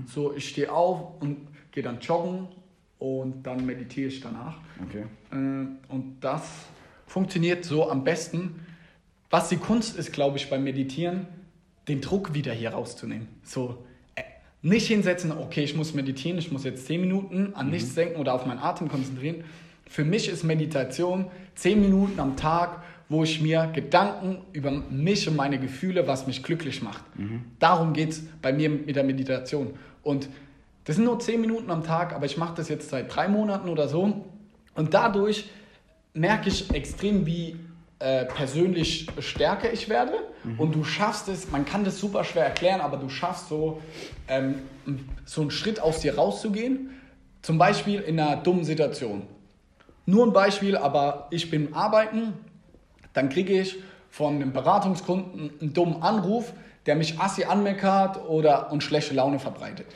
So, ich stehe auf und gehe dann joggen und dann meditiere ich danach. Okay. Äh, und das funktioniert so am besten. Was die Kunst ist, glaube ich, beim Meditieren, den Druck wieder hier rauszunehmen. So, äh, nicht hinsetzen, okay, ich muss meditieren, ich muss jetzt 10 Minuten an nichts denken oder auf meinen Atem konzentrieren. Für mich ist Meditation 10 Minuten am Tag, wo ich mir Gedanken über mich und meine Gefühle, was mich glücklich macht. Darum geht es bei mir mit der Meditation. Und das sind nur 10 Minuten am Tag, aber ich mache das jetzt seit drei Monaten oder so. Und dadurch merke ich extrem, wie äh, persönlich stärker ich werde. Und du schaffst es, man kann das super schwer erklären, aber du schaffst so, ähm, so einen Schritt aus dir rauszugehen. Zum Beispiel in einer dummen Situation. Nur ein Beispiel, aber ich bin arbeiten, dann kriege ich von einem Beratungskunden einen dummen Anruf, der mich assi anmeckert oder und schlechte Laune verbreitet.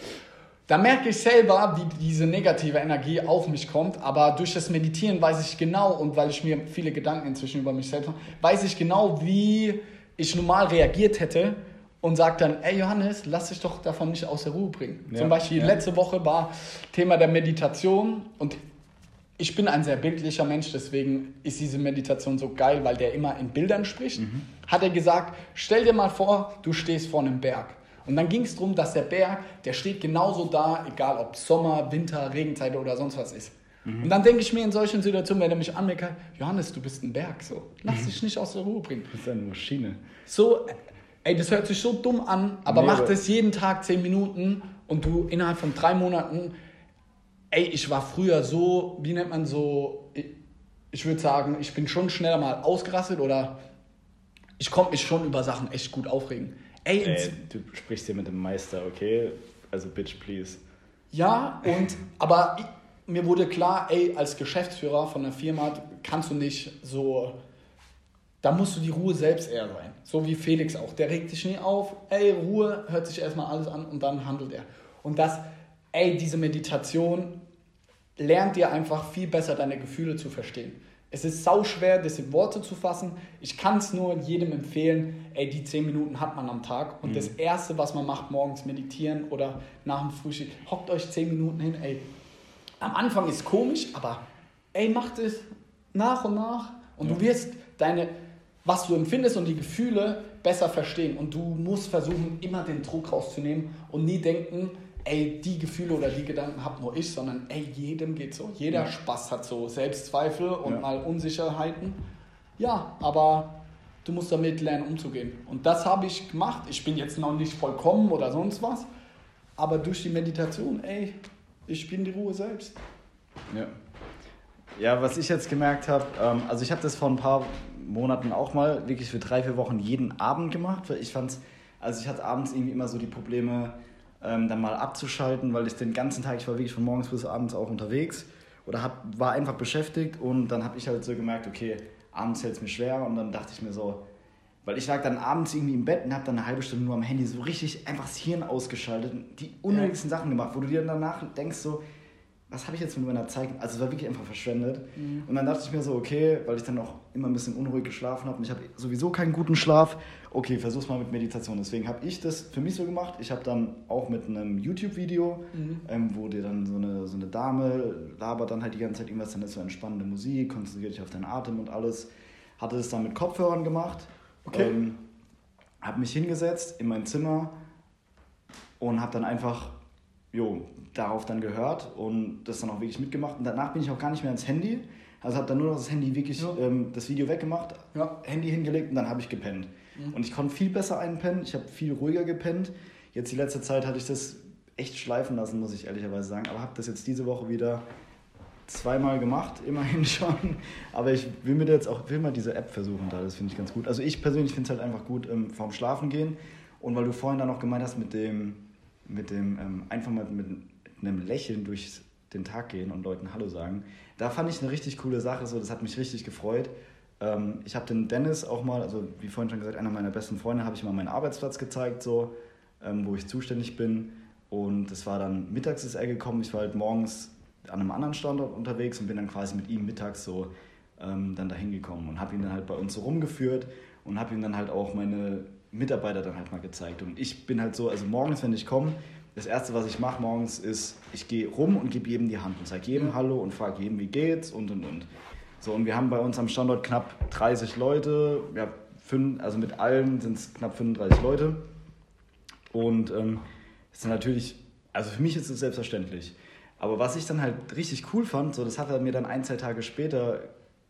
Da merke ich selber, wie diese negative Energie auf mich kommt, aber durch das Meditieren weiß ich genau und weil ich mir viele Gedanken inzwischen über mich selbst mache, weiß ich genau, wie ich normal reagiert hätte und sage dann, ey Johannes, lass dich doch davon nicht aus der Ruhe bringen. Ja, Zum Beispiel ja. letzte Woche war Thema der Meditation und ich bin ein sehr bildlicher Mensch, deswegen ist diese Meditation so geil, weil der immer in Bildern spricht. Hat er gesagt, stell dir mal vor, du stehst vor einem Berg. Und dann ging es darum, dass der Berg, der steht genauso da, egal ob Sommer, Winter, Regenzeit oder sonst was ist. Und dann denke ich mir in solchen Situationen, wenn er mich anmeckert, Johannes, du bist ein Berg, so. Lass dich nicht aus der Ruhe bringen. Das ist eine Maschine. So, ey, das hört sich so dumm an, aber Nee, mach das jeden Tag 10 Minuten und du innerhalb von drei Monaten, ey, ich war früher so, wie nennt man so, ich, ich würde sagen, ich bin schon schneller mal ausgerastet oder ich konnte mich schon über Sachen echt gut aufregen. Ey, Ey, du sprichst hier mit dem Meister, okay? Also bitch, please. Ja, und aber ich, mir wurde klar, ey, als Geschäftsführer von einer Firma kannst du nicht so. Da musst du die Ruhe selbst eher sein. So wie Felix auch. Der regt sich nie auf. Ey, Ruhe, hört sich erstmal alles an und dann handelt er. Und das, ey, diese Meditation lernt dir einfach viel besser deine Gefühle zu verstehen. Es ist sau schwer, das in Worte zu fassen. Ich kann es nur jedem empfehlen, ey, die 10 Minuten hat man am Tag. Und das Erste, was man macht, morgens meditieren oder nach dem Frühstück, hockt euch 10 Minuten hin, ey. Am Anfang ist komisch, aber ey, macht es nach und nach und du wirst deine, was du empfindest und die Gefühle besser verstehen. Und du musst versuchen, immer den Druck rauszunehmen und nie denken, ey, die Gefühle oder die Gedanken hab nur ich, sondern ey, jedem geht so. Jeder Ja. Spaß hat so Selbstzweifel und Ja. mal Unsicherheiten. Ja, aber du musst damit lernen, umzugehen. Und das habe ich gemacht. Ich bin jetzt noch nicht vollkommen oder sonst was, aber durch die Meditation, ey, ich bin die Ruhe selbst. Ja. Ja, was ich jetzt gemerkt habe, ähm, also ich habe das vor ein paar Monaten auch mal wirklich für drei, vier Wochen jeden Abend gemacht, weil ich fand's, also ich hatte abends irgendwie immer so die Probleme, ähm, dann mal abzuschalten, weil ich den ganzen Tag, ich war wirklich von morgens bis abends auch unterwegs oder hab, war einfach beschäftigt und dann habe ich halt so gemerkt, okay, abends fällt es mir schwer und dann dachte ich mir so, weil ich lag dann abends irgendwie im Bett und habe dann eine halbe Stunde nur am Handy so richtig einfach das Hirn ausgeschaltet und die unnötigsten Sachen gemacht, wo du dir danach denkst so, was habe ich jetzt mit meiner Zeit? Also es war wirklich einfach verschwendet. Und dann dachte ich mir so, okay, weil ich dann auch immer ein bisschen unruhig geschlafen habe und ich habe sowieso keinen guten Schlaf. Okay, versuch's mal mit Meditation. Deswegen habe ich das für mich so gemacht. Ich habe dann auch mit einem YouTube-Video, ähm, wo dir dann so eine, so eine Dame labert dann halt die ganze Zeit irgendwas, dann ist so entspannende Musik, konzentriert dich auf deinen Atem und alles. Hatte das dann mit Kopfhörern gemacht. Okay. Ähm, habe mich hingesetzt in mein Zimmer und habe dann einfach jo, darauf dann gehört und das dann auch wirklich mitgemacht. Und danach bin ich auch gar nicht mehr ans Handy. Also habe dann nur noch das Handy wirklich, Ja. ähm, das Video weggemacht, Ja. Handy hingelegt und dann habe ich gepennt. Und ich konnte viel besser einpennen, ich habe viel ruhiger gepennt. Jetzt die letzte Zeit hatte ich das echt schleifen lassen, muss ich ehrlicherweise sagen. Aber habe das jetzt diese Woche wieder zweimal gemacht, immerhin (laughs) schon. Aber ich will mir jetzt auch will mal diese App versuchen, da das finde ich ganz gut. Also ich persönlich finde es halt einfach gut ähm, vorm Schlafen gehen. Und weil du vorhin dann noch gemeint hast mit dem, mit dem ähm, einfach mal mit einem Lächeln durch den Tag gehen und Leuten Hallo sagen, da fand ich eine richtig coole Sache. So, das hat mich richtig gefreut. Ähm, ich habe den Dennis auch mal, also wie vorhin schon gesagt, einer meiner besten Freunde, habe ich mal meinen Arbeitsplatz gezeigt. So, ähm, wo ich zuständig bin. Und es war dann mittags ist er gekommen. Ich war halt morgens an einem anderen Standort unterwegs und bin dann quasi mit ihm mittags so ähm, dann dahin gekommen und habe ihn dann halt bei uns so rumgeführt und habe ihm dann halt auch meine Mitarbeiter dann halt mal gezeigt. Und ich bin halt so, also morgens, wenn ich komme, das erste, was ich mache morgens, ist, ich gehe rum und gebe jedem die Hand und sage jedem Hallo und frage jedem, wie geht's und und und. So, und wir haben bei uns am Standort knapp 30 Leute, ja, fünf, also mit allen sind es knapp 35 Leute. Und ähm, ist natürlich, also für mich ist es selbstverständlich. Aber was ich dann halt richtig cool fand, so das hat er mir dann ein, zwei Tage später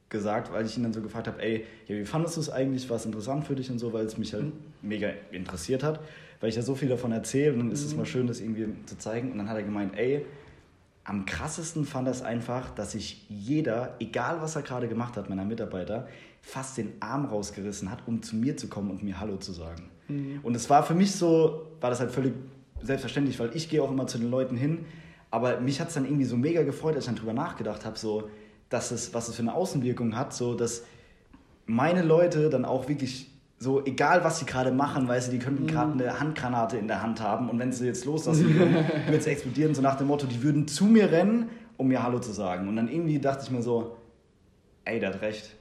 gesagt, weil ich ihn dann so gefragt habe, ey, ja, wie fandest du es eigentlich, war es interessant für dich und so, weil es mich halt mhm. mega interessiert hat, weil ich ja so viel davon erzähle und dann ist es mal mhm. schön, das irgendwie zu zeigen. Und dann hat er gemeint, ey, am krassesten fand er es einfach, dass sich jeder, egal was er gerade gemacht hat, meiner Mitarbeiter, fast den Arm rausgerissen hat, um zu mir zu kommen und mir Hallo zu sagen. Mhm. Und es war für mich so, war das halt völlig selbstverständlich, weil ich gehe auch immer zu den Leuten hin, aber mich hat es dann irgendwie so mega gefreut, als ich dann drüber nachgedacht habe, so, dass es, was es für eine Außenwirkung hat, so dass meine Leute dann auch wirklich so, egal was sie gerade machen, weißt du, die könnten gerade mhm. eine Handgranate in der Hand haben und wenn sie jetzt loslassen würden, würde es explodieren, so nach dem Motto, die würden zu mir rennen, um mir Hallo zu sagen. Und dann irgendwie dachte ich mir so, ey, der hat recht,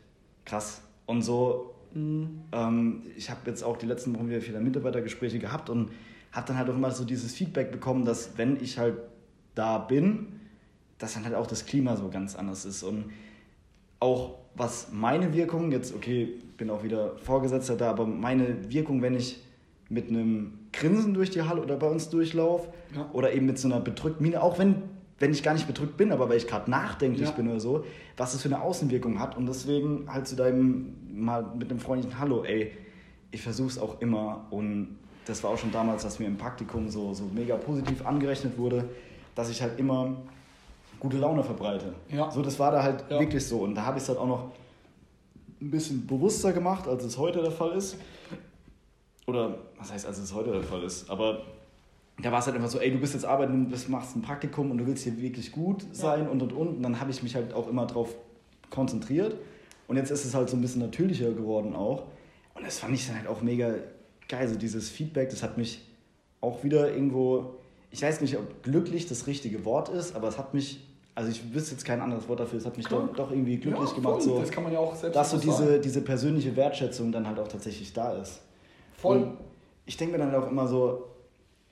krass. Und so, mhm. ähm, ich habe jetzt auch die letzten Wochen wieder viele Mitarbeitergespräche gehabt und habe dann halt auch immer so dieses Feedback bekommen, dass wenn ich halt da bin, dass dann halt auch das Klima so ganz anders ist. Und auch was meine Wirkung, jetzt okay, bin auch wieder Vorgesetzter da, aber meine Wirkung, wenn ich mit einem Grinsen durch die Halle oder bei uns durchlaufe ja. oder eben mit so einer bedrückten Miene, auch wenn, wenn ich gar nicht bedrückt bin, aber weil ich gerade nachdenklich ja. bin oder so, was das für eine Außenwirkung hat und deswegen halt zu deinem, mal mit einem freundlichen Hallo, ey, ich versuche es auch immer und das war auch schon damals, dass mir im Praktikum so, so mega positiv angerechnet wurde, dass ich halt immer gute Laune verbreite. Ja. So, das war da halt ja. wirklich so. Und da habe ich es halt auch noch ein bisschen bewusster gemacht, als es heute der Fall ist. Oder, was heißt, als es heute der Fall ist? Aber da war es halt einfach so, ey, du bist jetzt arbeiten, du machst ein Praktikum und du willst hier wirklich gut sein ja. und und und. Und dann habe ich mich halt auch immer drauf konzentriert. Und jetzt ist es halt so ein bisschen natürlicher geworden auch. Und das fand ich dann halt auch mega geil. So dieses Feedback, das hat mich auch wieder irgendwo, ich weiß nicht, ob glücklich das richtige Wort ist, aber es hat mich also ich wüsste jetzt kein anderes Wort dafür, es hat mich doch, doch, irgendwie glücklich ja, gemacht, so, das ja dass so diese, diese persönliche Wertschätzung dann halt auch tatsächlich da ist. Voll. Und ich denke mir dann halt auch immer so,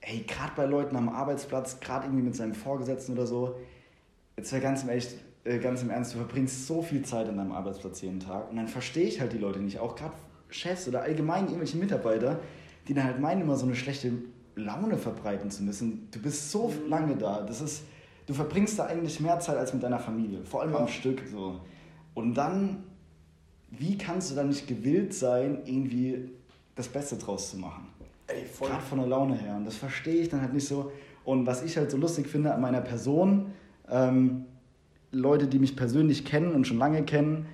ey, gerade bei Leuten am Arbeitsplatz, gerade irgendwie mit seinem Vorgesetzten oder so, jetzt wäre ganz im echt, äh, ganz im Ernst, du verbringst so viel Zeit an deinem Arbeitsplatz jeden Tag und dann verstehe ich halt die Leute nicht, auch gerade Chefs oder allgemein irgendwelche Mitarbeiter, die dann halt meinen immer so eine schlechte Laune verbreiten zu müssen. Du bist so mhm. lange da, das ist du verbringst da eigentlich mehr Zeit als mit deiner Familie, vor allem ja. am Stück. So. Und dann, wie kannst du dann nicht gewillt sein, irgendwie das Beste draus zu machen? Ey, voll. Gerade von der Laune her. Und das verstehe ich dann halt nicht so. Und was ich halt so lustig finde an meiner Person, ähm, Leute, die mich persönlich kennen und schon lange kennen,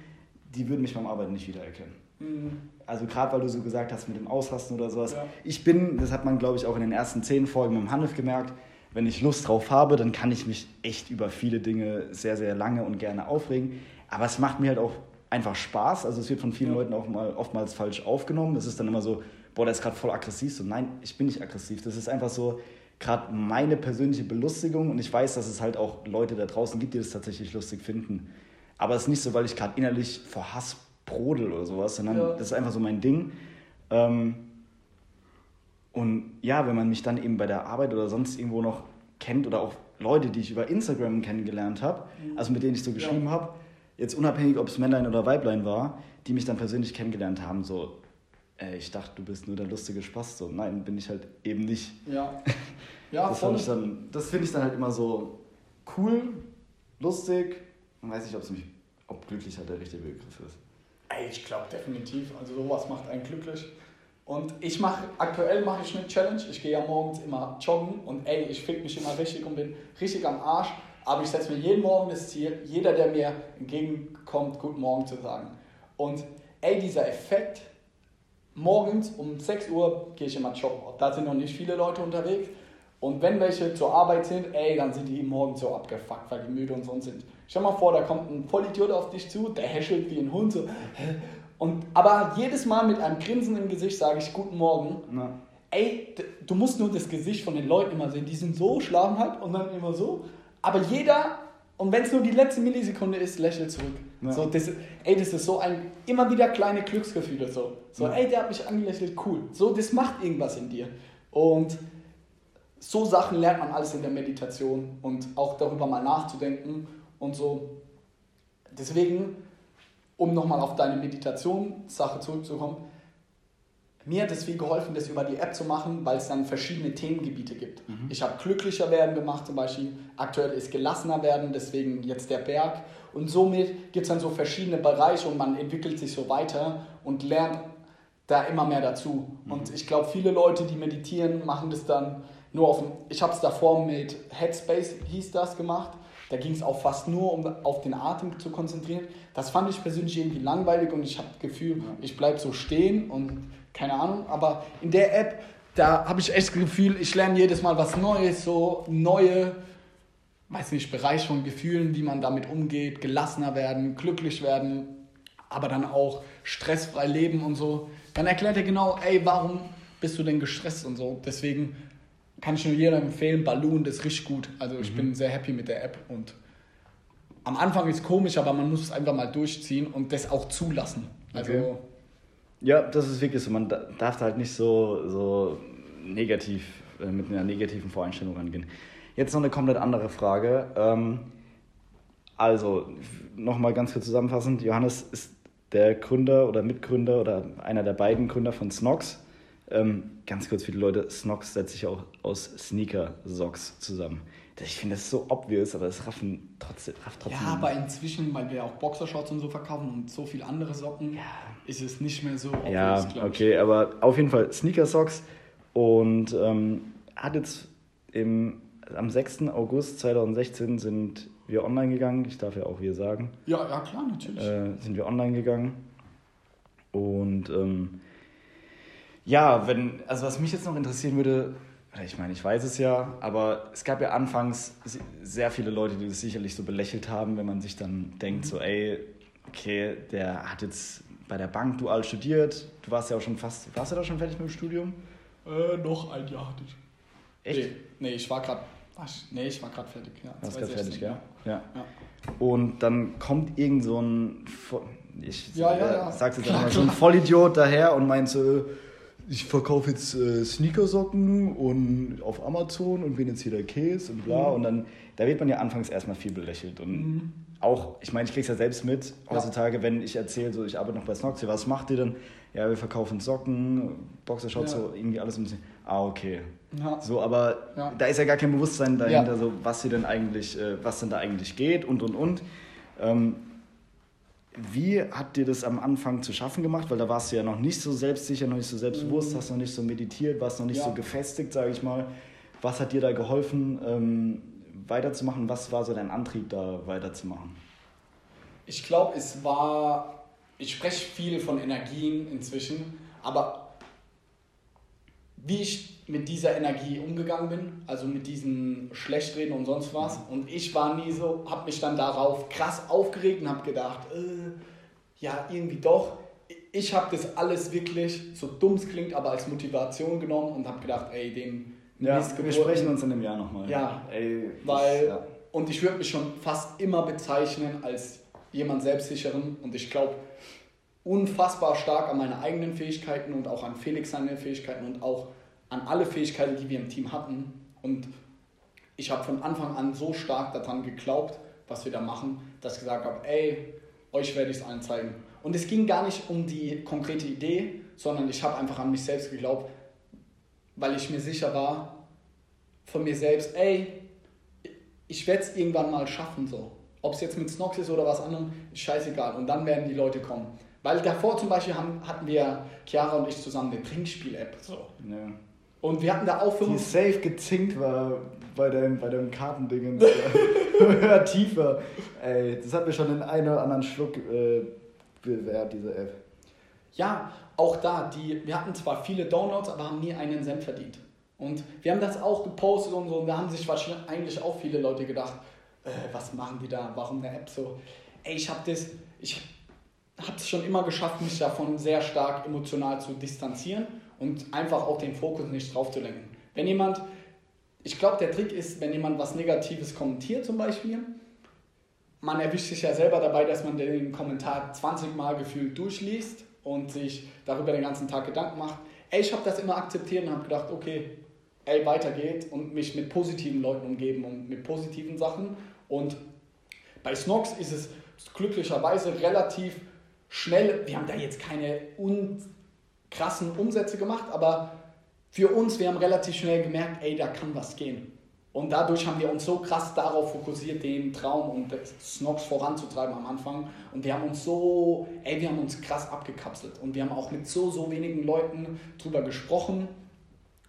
die würden mich beim Arbeiten nicht wiedererkennen. Mhm. Also gerade weil du so gesagt hast mit dem Ausrasten oder sowas. Ja. Ich bin, das hat man glaube ich auch in den ersten zehn Folgen mit dem Hanif gemerkt, wenn ich Lust drauf habe, dann kann ich mich echt über viele Dinge sehr, sehr lange und gerne aufregen. Aber es macht mir halt auch einfach Spaß. Also es wird von vielen ja. Leuten auch mal oftmals falsch aufgenommen. Es ist dann immer so, boah, der ist gerade voll aggressiv. So, nein, ich bin nicht aggressiv. Das ist einfach so gerade meine persönliche Belustigung und ich weiß, dass es halt auch Leute da draußen gibt, die das tatsächlich lustig finden. Aber es ist nicht so, weil ich gerade innerlich vor Hass brodel oder sowas, sondern ja. das ist einfach so mein Ding. Ähm, und ja, wenn man mich dann eben bei der Arbeit oder sonst irgendwo noch kennt oder auch Leute, die ich über Instagram kennengelernt habe, mhm. also mit denen ich so geschrieben ja. habe, jetzt unabhängig, ob es Männlein oder Weiblein war, die mich dann persönlich kennengelernt haben, so, ey, ich dachte, du bist nur der lustige Spaß, so, nein, bin ich halt eben nicht. Ja, (laughs) ja das finde ich, dann, find ich dann halt immer so cool, lustig, und weiß nicht, mich, ob glücklich halt der richtige Begriff ist. Ey, ich glaube definitiv, also sowas macht einen glücklich. Und ich mache, aktuell mache ich eine Challenge. Ich gehe ja morgens immer joggen und ey, ich fick mich immer richtig und bin richtig am Arsch. Aber ich setze mir jeden Morgen das Ziel, jeder, der mir entgegenkommt, Guten Morgen zu sagen. Und ey, dieser Effekt, morgens um 6 Uhr gehe ich immer joggen. Da sind noch nicht viele Leute unterwegs. Und wenn welche zur Arbeit sind, ey, dann sind die morgens so abgefuckt, weil die müde und sonst sind. Stell mal vor, da kommt ein Vollidiot auf dich zu, der häschelt wie ein Hund, so, und, aber jedes Mal mit einem Grinsen im Gesicht sage ich Guten Morgen. Na. ey, du musst nur das Gesicht von den Leuten immer sehen. Die sind so, schlafen halt und dann immer so. Aber jeder, und wenn es nur die letzte Millisekunde ist, lächelt zurück. Ja. So, das, ey, das ist so ein, immer wieder kleine Glücksgefühle. So, so ja. ey, der hat mich angelächelt, cool. So, das macht irgendwas in dir. Und so Sachen lernt man alles in der Meditation und auch darüber mal nachzudenken und so. Deswegen, um nochmal auf deine Meditationssache zurückzukommen, mir hat es viel geholfen, das über die App zu machen, weil es dann verschiedene Themengebiete gibt. Mhm. Ich habe glücklicher werden gemacht zum Beispiel, aktuell ist gelassener werden, deswegen jetzt der Berg. Und somit gibt es dann so verschiedene Bereiche und man entwickelt sich so weiter und lernt da immer mehr dazu. Mhm. Und ich glaube, viele Leute, die meditieren, machen das dann nur auf, ich habe es davor mit Headspace, hieß das, gemacht. Da ging es auch fast nur um auf den Atem zu konzentrieren. Das fand ich persönlich irgendwie langweilig und ich habe das Gefühl, ich bleibe so stehen und keine Ahnung. Aber in der App, da habe ich echt das Gefühl, ich lerne jedes Mal was Neues, so neue, weiß nicht, Bereiche von Gefühlen, wie man damit umgeht, gelassener werden, glücklich werden, aber dann auch stressfrei leben und so. Dann erklärt er genau, ey, warum bist du denn gestresst und so. Deswegen kann ich nur jedem empfehlen, Balloon, das ist richtig gut. Also ich mhm. bin sehr happy mit der App und am Anfang ist es komisch, aber man muss es einfach mal durchziehen und das auch zulassen. Also okay. Ja, das ist wirklich so. Man darf halt nicht so, so negativ, äh, mit einer negativen Voreinstellung rangehen. Jetzt noch eine komplett andere Frage. Ähm, also, nochmal ganz kurz zusammenfassend: Johannes ist der Gründer oder Mitgründer oder einer der beiden Gründer von Snox. Ähm, ganz kurz für die Leute, Snox setzt sich auch aus Sneaker-Socks zusammen. Ich finde das so obvious, aber es raffen trotzdem, rafft trotzdem. Ja, aber inzwischen, weil wir auch Boxershorts und so verkaufen und so viele andere Socken, ja. ist es nicht mehr so obvious, Ja, okay, aber auf jeden Fall Sneaker-Socks und ähm, hat jetzt im, am 6. August 2016 sind wir online gegangen. Ich darf ja auch wir sagen. Ja, ja, klar, natürlich. Äh, sind wir online gegangen und ähm, ja, wenn, also was mich jetzt noch interessieren würde, ich meine, ich weiß es ja, aber es gab ja anfangs sehr viele Leute, die das sicherlich so belächelt haben, wenn man sich dann denkt, so, ey, okay, der hat jetzt bei der Bank dual studiert, du warst ja auch schon fast, warst du da schon fertig mit dem Studium? Äh, noch ein Jahr hatte ich. Echt? Nee, nee ich war gerade, nee, ich war gerade fertig, ja. Warst gerade fertig, ja? ja? Ja. Und dann kommt irgend so ein, ich ja, ja, ja. sag's jetzt einmal, so ein Vollidiot daher und meint so, ich verkaufe jetzt äh, Sneakersocken und auf Amazon und bin jetzt hier der Käse und bla. Mhm. Und dann, da wird man ja anfangs erstmal viel belächelt. Und mhm. auch, ich meine, ich krieg's ja selbst mit heutzutage, ja. wenn ich erzähle, so ich arbeite noch bei Snoxy, was macht ihr denn? Ja, wir verkaufen Socken, Boxershorts, ja. so irgendwie alles ein bisschen. Ah, okay. Ja. So, aber da ist ja gar kein Bewusstsein dahinter, so was sie denn eigentlich, äh, was denn da eigentlich geht und und und. Ähm, wie hat dir das am Anfang zu schaffen gemacht? Weil da warst du ja noch nicht so selbstsicher, noch nicht so selbstbewusst, mhm. hast noch nicht so meditiert, warst noch nicht ja. so gefestigt, sage ich mal. Was hat dir da geholfen, ähm, weiterzumachen? Was war so dein Antrieb, da weiterzumachen? Ich glaube, es war, ich spreche viel von Energien inzwischen, aber wie ich mit dieser Energie umgegangen bin, also mit diesen Schlechtreden und sonst was. Und ich war nie so, habe mich dann darauf krass aufgeregt und habe gedacht, äh, ja, irgendwie doch. Ich habe das alles wirklich, so dumm es klingt, aber als Motivation genommen und habe gedacht, ey, den ja, wir sprechen uns in einem Jahr nochmal. Ja, ey, weil, ja. und ich würde mich schon fast immer bezeichnen als jemand Selbstsicheren und ich glaube, unfassbar stark an meine eigenen Fähigkeiten und auch an Felix seine Fähigkeiten und auch an alle Fähigkeiten, die wir im Team hatten. Und ich habe von Anfang an so stark daran geglaubt, was wir da machen, dass ich gesagt habe, ey, euch werde ich es allen zeigen. Und es ging gar nicht um die konkrete Idee, sondern ich habe einfach an mich selbst geglaubt, weil ich mir sicher war von mir selbst, ey, ich werde es irgendwann mal schaffen so. Ob es jetzt mit Snox ist oder was anderem, ist scheißegal. Und dann werden die Leute kommen. Weil davor zum Beispiel haben, hatten wir, Chiara und ich zusammen eine Trinkspiel-App. So. Ja. Und wir hatten da auch fünf. Die safe gezinkt war bei dem, bei dem Kartending. Höher, (laughs) tiefer. Ey, das hat mir schon den einen oder anderen Schluck äh, bewährt, diese App. Ja, auch da, die, wir hatten zwar viele Downloads, aber haben nie einen Cent verdient. Und wir haben das auch gepostet und so, und da haben sich wahrscheinlich eigentlich auch viele Leute gedacht, äh, was machen die da, warum eine App so? Ey, ich habe das, ich habe es schon immer geschafft, mich davon sehr stark emotional zu distanzieren. und einfach auch den Fokus nicht drauf zu lenken. Wenn jemand, ich glaube, der Trick ist, wenn jemand was Negatives kommentiert zum Beispiel, man erwischt sich ja selber dabei, dass man den Kommentar 20 Mal gefühlt durchliest und sich darüber den ganzen Tag Gedanken macht. Ey, ich habe das immer akzeptiert und habe gedacht, okay, ey, weiter geht und mich mit positiven Leuten umgeben und mit positiven Sachen. Und bei Snox ist es glücklicherweise relativ schnell, wir haben da jetzt keine krassen Umsätze gemacht, aber für uns, wir haben relativ schnell gemerkt, ey, da kann was gehen. Und dadurch haben wir uns so krass darauf fokussiert, den Traum und Snox voranzutreiben am Anfang. Und wir haben uns so, ey, wir haben uns krass abgekapselt. Und wir haben auch mit so, so wenigen Leuten drüber gesprochen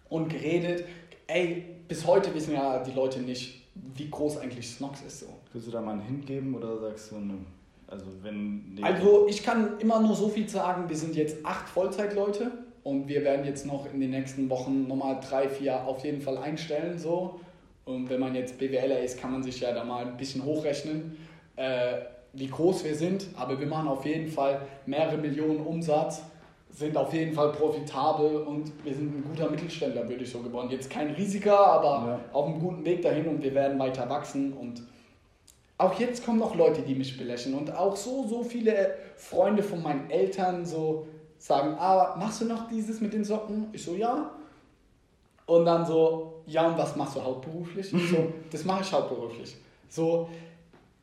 und geredet. Ey, bis heute wissen ja die Leute nicht, wie groß eigentlich Snox ist. So. Willst du da mal einen Hint geben oder sagst du, ne? Also wenn... Also ich kann immer nur so viel sagen, wir sind jetzt acht Vollzeitleute und wir werden jetzt noch in den nächsten Wochen nochmal drei, vier auf jeden Fall einstellen. So. Und wenn man jetzt BWLer ist, kann man sich ja da mal ein bisschen hochrechnen, äh, wie groß wir sind. Aber wir machen auf jeden Fall mehrere Millionen Umsatz, sind auf jeden Fall profitabel und wir sind ein guter Mittelständler, würde ich so geboren. Jetzt kein Risiker, aber ja. auf einem guten Weg dahin und wir werden weiter wachsen. Und auch jetzt kommen noch Leute, die mich belächeln. Und auch so, so viele Freunde von meinen Eltern so sagen, ah, machst du noch dieses mit den Socken? Ich so, ja. Und dann so, ja, und was machst du hauptberuflich? Ich so, (laughs) das mache ich hauptberuflich. So,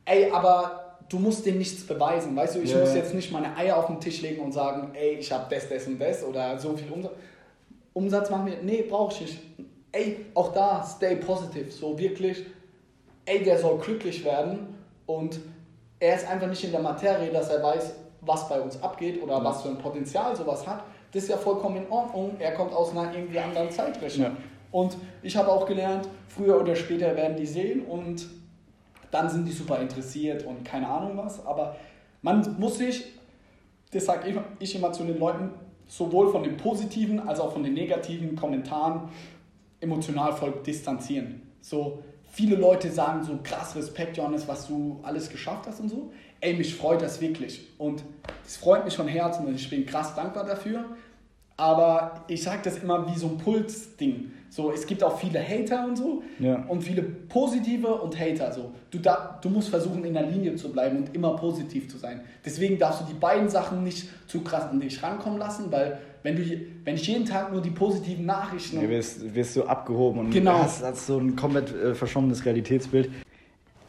ey, aber du musst dir nichts beweisen, weißt du? Ich yeah. muss jetzt nicht meine Eier auf den Tisch legen und sagen, ey, ich habe das, das und das oder so viel Umsatz. Umsatz machen wir, nee, brauche ich nicht. Ey, auch da, stay positive, so wirklich, ey, der soll glücklich werden und er ist einfach nicht in der Materie, dass er weiß, was bei uns abgeht oder was für ein Potenzial sowas hat, das ist ja vollkommen in Ordnung. Er kommt aus einer irgendwie anderen Zeitrechnung. Ja. Und ich habe auch gelernt, früher oder später werden die sehen und dann sind die super interessiert und keine Ahnung was. Aber man muss sich, das sage ich immer zu den Leuten, sowohl von den positiven als auch von den negativen Kommentaren emotional voll distanzieren. So, viele Leute sagen so krass Respekt, Johannes, was du alles geschafft hast und so ey, mich freut das wirklich. Und es freut mich von Herzen und ich bin krass dankbar dafür. Aber ich sage das immer wie so ein Pulsding. So, es gibt auch viele Hater und so ja. und viele positive und Hater. So. Du, da, du musst versuchen, in der Linie zu bleiben und immer positiv zu sein. Deswegen darfst du die beiden Sachen nicht zu krass an dich rankommen lassen, weil wenn, du, wenn ich jeden Tag nur die positiven Nachrichten... Ja, wirst, wirst du abgehoben und genau. hast, hast so ein komplett äh, verschwommenes Realitätsbild.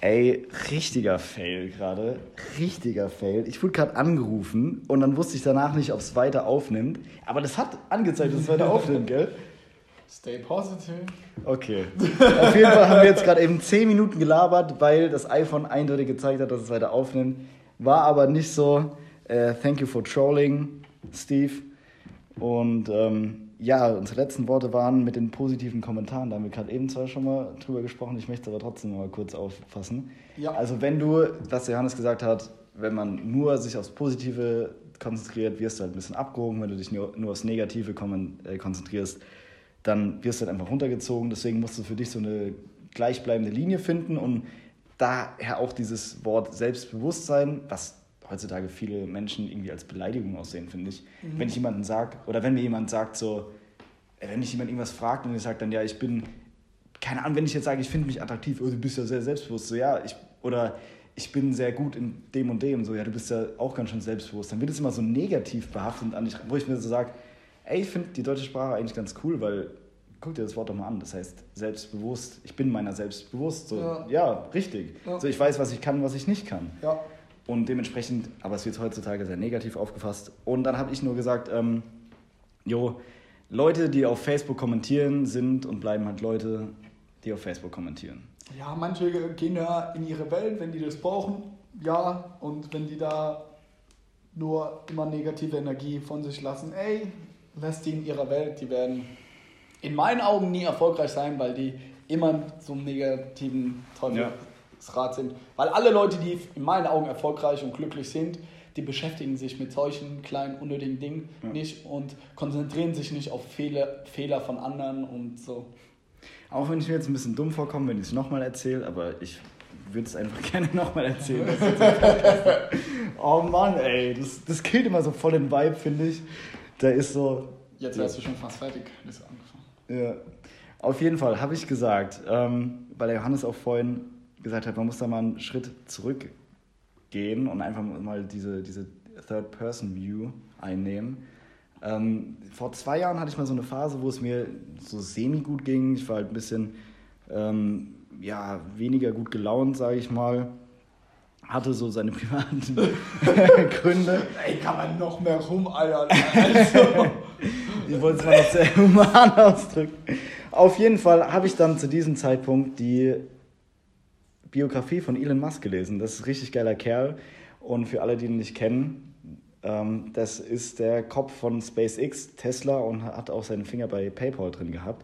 Ey, richtiger Fail gerade. Richtiger Fail. Ich wurde gerade angerufen und dann wusste ich danach nicht, ob es weiter aufnimmt. Aber das hat angezeigt, dass es weiter aufnimmt, gell? Stay positive. Okay. Auf jeden Fall haben wir jetzt gerade eben 10 Minuten gelabert, weil das iPhone eindeutig gezeigt hat, dass es weiter aufnimmt. War aber nicht so. Uh, thank you for trolling, Steve. Und ähm, ja, unsere letzten Worte waren mit den positiven Kommentaren. Da haben wir gerade eben zwar schon mal drüber gesprochen, ich möchte aber trotzdem mal kurz auffassen. Ja. Also wenn du, was Johannes gesagt hat, wenn man nur sich aufs Positive konzentriert, wirst du halt ein bisschen abgehoben. Wenn du dich nur, nur aufs Negative äh, konzentrierst, dann wirst du halt einfach runtergezogen. Deswegen musst du für dich so eine gleichbleibende Linie finden und daher auch dieses Wort Selbstbewusstsein, was heutzutage viele Menschen irgendwie als Beleidigung aussehen, finde ich. Mhm. Wenn ich jemanden sage, oder wenn mir jemand sagt, so, äh, wenn mich jemand irgendwas fragt und ich sage dann, ja, ich bin, keine Ahnung, wenn ich jetzt sage, ich finde mich attraktiv, oh, du bist ja sehr selbstbewusst, so, ja, ich, oder ich bin sehr gut in dem und dem, so, ja, du bist ja auch ganz schön selbstbewusst, dann wird es immer so negativ behaftet, an dich, wo ich mir so sage, ey, ich finde die deutsche Sprache eigentlich ganz cool, weil guck dir das Wort doch mal an. Das heißt selbstbewusst. Ich bin meiner selbst bewusst. So, ja. ja richtig. Ja. So, ich weiß, was ich kann, was ich nicht kann. Ja. Und dementsprechend, aber es wird heutzutage sehr negativ aufgefasst. Und dann habe ich nur gesagt, ähm, jo, Leute, die auf Facebook kommentieren, sind und bleiben halt Leute, die auf Facebook kommentieren. Ja, manche gehen ja in ihre Welt, wenn die das brauchen, ja. Und wenn die da nur immer negative Energie von sich lassen, ey, lässt die in ihrer Welt, die werden in meinen Augen nie erfolgreich sein, weil die immer einen negativen Teufel ja. Rad sind. Weil alle Leute, die in meinen Augen erfolgreich und glücklich sind, die beschäftigen sich mit solchen kleinen, unnötigen Dingen ja. nicht und konzentrieren sich nicht auf Fehler, Fehler von anderen und so. Auch wenn ich mir jetzt ein bisschen dumm vorkomme, wenn ich es nochmal erzähle, aber ich würde es einfach (laughs) gerne nochmal erzählen. (laughs) oh Mann, ey, das, das killt immer so voll den Vibe, finde ich. Da ist so, Jetzt wärst du schon fast fertig. Ist angefangen. Ja. Auf jeden Fall habe ich gesagt, ähm, weil der Johannes auch vorhin gesagt hat, man muss da mal einen Schritt zurückgehen und einfach mal diese, diese Third-Person-View einnehmen. Ähm, vor zwei Jahren hatte ich mal so eine Phase, wo es mir so semi-gut ging. Ich war halt ein bisschen ähm, ja, weniger gut gelaunt, sage ich mal. Hatte so seine (laughs) privaten (laughs) Gründe. Ey, kann man noch mehr rumeiern. Also. (laughs) ich wollte es mal noch sehr human ausdrücken. Auf jeden Fall habe ich dann zu diesem Zeitpunkt die Biografie von Elon Musk gelesen. Das ist ein richtig geiler Kerl. Und für alle, die ihn nicht kennen, ähm, das ist der Kopf von SpaceX, Tesla und hat auch seinen Finger bei PayPal drin gehabt.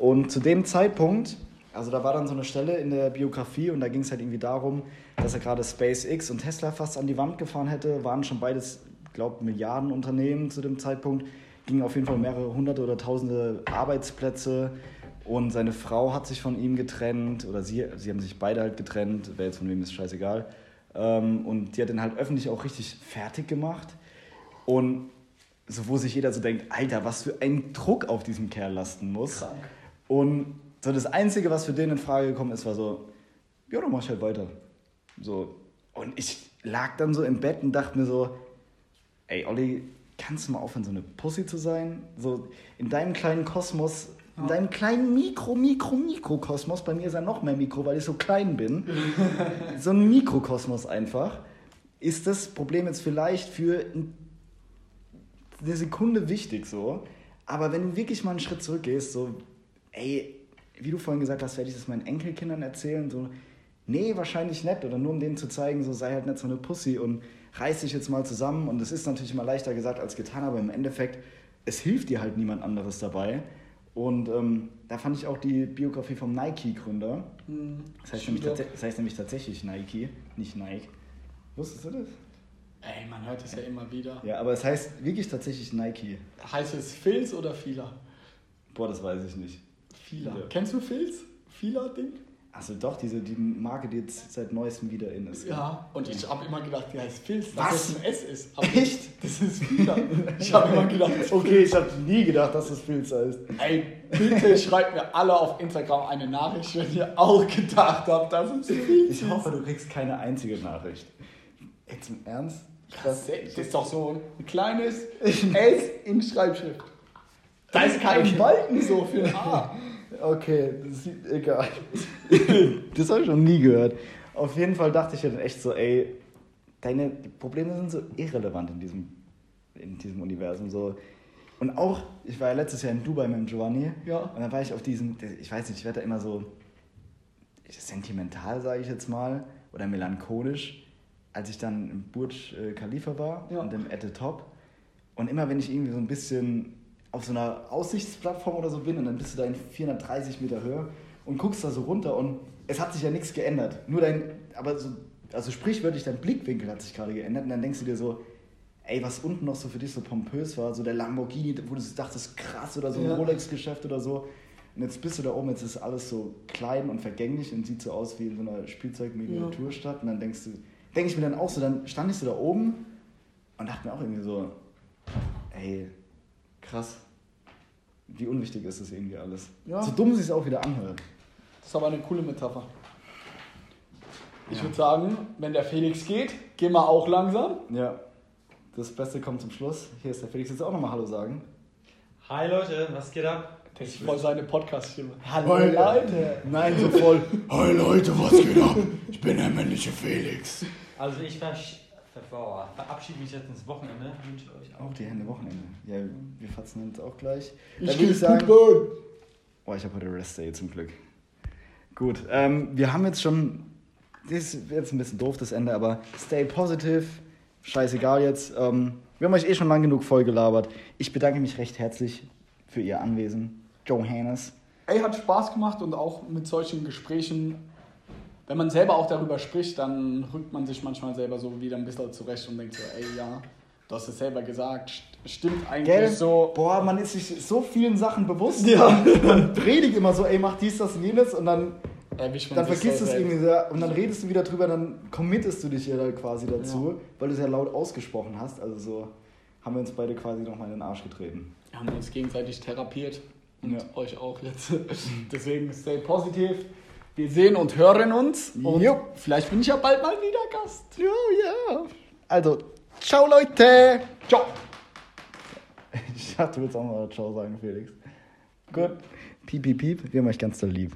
Und zu dem Zeitpunkt, also da war dann so eine Stelle in der Biografie und da ging es halt irgendwie darum, dass er gerade SpaceX und Tesla fast an die Wand gefahren hätte, waren schon beides, glaube Milliardenunternehmen zu dem Zeitpunkt, gingen auf jeden Fall mehrere hunderte oder tausende Arbeitsplätze und seine Frau hat sich von ihm getrennt oder sie, sie haben sich beide halt getrennt, wer jetzt von wem ist scheißegal. Ähm, und die hat den halt öffentlich auch richtig fertig gemacht und so, wo sich jeder so denkt, Alter, was für ein Druck auf diesem Kerl lasten muss. Krank. Und so das Einzige, was für den in Frage gekommen ist, war so, ja, dann mach ich halt weiter. So. Und ich lag dann so im Bett und dachte mir so, ey, Olli, kannst du mal aufhören, so eine Pussy zu sein? So in deinem kleinen Kosmos, in deinem kleinen Mikro, Mikro, Mikrokosmos, bei mir ist er noch mehr Mikro, weil ich so klein bin, (laughs) so ein Mikrokosmos einfach, ist das Problem jetzt vielleicht für ein eine Sekunde wichtig so. Aber wenn du wirklich mal einen Schritt zurückgehst, so, ey, wie du vorhin gesagt hast, werde ich das meinen Enkelkindern erzählen, so, nee, wahrscheinlich nicht. Oder nur um denen zu zeigen, so, sei halt nicht so eine Pussy und reiß dich jetzt mal zusammen. Und das ist natürlich immer leichter gesagt als getan, aber im Endeffekt, es hilft dir halt niemand anderes dabei. Und ähm, da fand ich auch die Biografie vom Nike-Gründer. Das, heißt das heißt nämlich tatsächlich Nike, nicht Nike. Wusstest du das? Ey, man hört es ja immer wieder. Ja, aber es heißt wirklich tatsächlich Nike. Heißt es Filz oder Fila? Boah, das weiß ich nicht. Fila. Ja. Kennst du Filz? Fila-Ding? Also doch, diese die Marke, die jetzt seit neuestem wieder in ist. Ja, und ich habe immer gedacht, die heißt Filz, Was? dass es ein S ist. Aber Echt? Das ist Fila. Ich habe immer gedacht, Okay, ich habe nie gedacht, dass das Filz heißt. ey, bitte schreibt mir alle auf Instagram eine Nachricht, wenn ihr auch gedacht habt, dass es Filz Ich hoffe, du kriegst keine einzige Nachricht. Jetzt im Ernst? Das ist doch so ein kleines S in Schreibschrift. Da ist kein Balken so für ein A. Okay, das ist egal. (laughs) das habe ich noch nie gehört. Auf jeden Fall dachte ich ja dann echt so, ey, deine Probleme sind so irrelevant in diesem, in diesem Universum. So. Und auch, ich war ja letztes Jahr in Dubai mit dem Giovanni. Ja. Und dann war ich auf diesem, ich weiß nicht, ich werde da immer so sentimental, sage ich jetzt mal, oder melancholisch, als ich dann im Burj äh, Khalifa war Ja. und im At the Top. Und immer wenn ich irgendwie so ein bisschen auf so einer Aussichtsplattform oder so bin und dann bist du da in 430 Meter Höhe und guckst da so runter und es hat sich ja nichts geändert. Nur dein, aber so, also sprichwörtlich dein Blickwinkel hat sich gerade geändert und dann denkst du dir so, ey, was unten noch so für dich so pompös war, so der Lamborghini, wo du dachtest, krass oder so ein Ja. Rolex-Geschäft oder so. Und jetzt bist du da oben, jetzt ist alles so klein und vergänglich und sieht so aus wie in so einer Spielzeugminiaturstadt. Und dann denkst du, denke ich mir dann auch so, dann stand ich so da oben und dachte mir auch irgendwie so, ey, krass, wie unwichtig ist das irgendwie alles. Ja. So dumm sich es auch wieder anhört. Das ist aber eine coole Metapher. Ich Ja. würde sagen, wenn der Felix geht, gehen wir auch langsam. Ja, das Beste kommt zum Schluss. Hier ist der Felix, jetzt auch nochmal Hallo sagen. Hi Leute, was geht ab? Das ist voll seine Podcast-Stimme. Hallo, Leute. Nein, so voll. Hi Leute, was geht ab? Ich bin der männliche Felix. Also ich versch- ver ver verabschiede mich jetzt ins Wochenende, wünsche euch auch. Auch die Hände Wochenende. Ja, wir fatzen uns auch gleich. Ich Dann würde ich sagen, Football. Oh, ich habe heute Rest-Day zum Glück. Gut, ähm, wir haben jetzt schon, das ist jetzt ein bisschen doof, das Ende, aber stay positive, scheißegal jetzt. Ähm, wir haben euch eh schon lang genug voll gelabert. Ich bedanke mich recht herzlich für Ihr Anwesen, Johannes. Ey, hat Spaß gemacht und auch mit solchen Gesprächen, wenn man selber auch darüber spricht, dann rückt man sich manchmal selber so wieder ein bisschen zurecht und denkt so, ey, ja, du hast es selber gesagt, st- stimmt eigentlich Gell? so. Boah, man ist sich so vielen Sachen bewusst. Ja. Man predigt immer so, ey, mach dies, das und jenes und dann, dann vergisst du es irgendwie so, und dann redest du wieder drüber, dann committest du dich ja da quasi dazu, weil du es ja laut ausgesprochen hast. Also so haben wir uns beide quasi nochmal in den Arsch getreten. Wir haben uns gegenseitig therapiert und Ja. euch auch jetzt. (laughs) Deswegen stay positiv. Wir sehen und hören uns. Und Jo. vielleicht bin ich ja bald mal wieder Gast. Ja, ja. Also, ciao Leute. Ciao. Ich dachte, du willst auch mal Ciao sagen, Felix. Gut. Piep, piep, piep. Wir haben euch ganz doll lieb.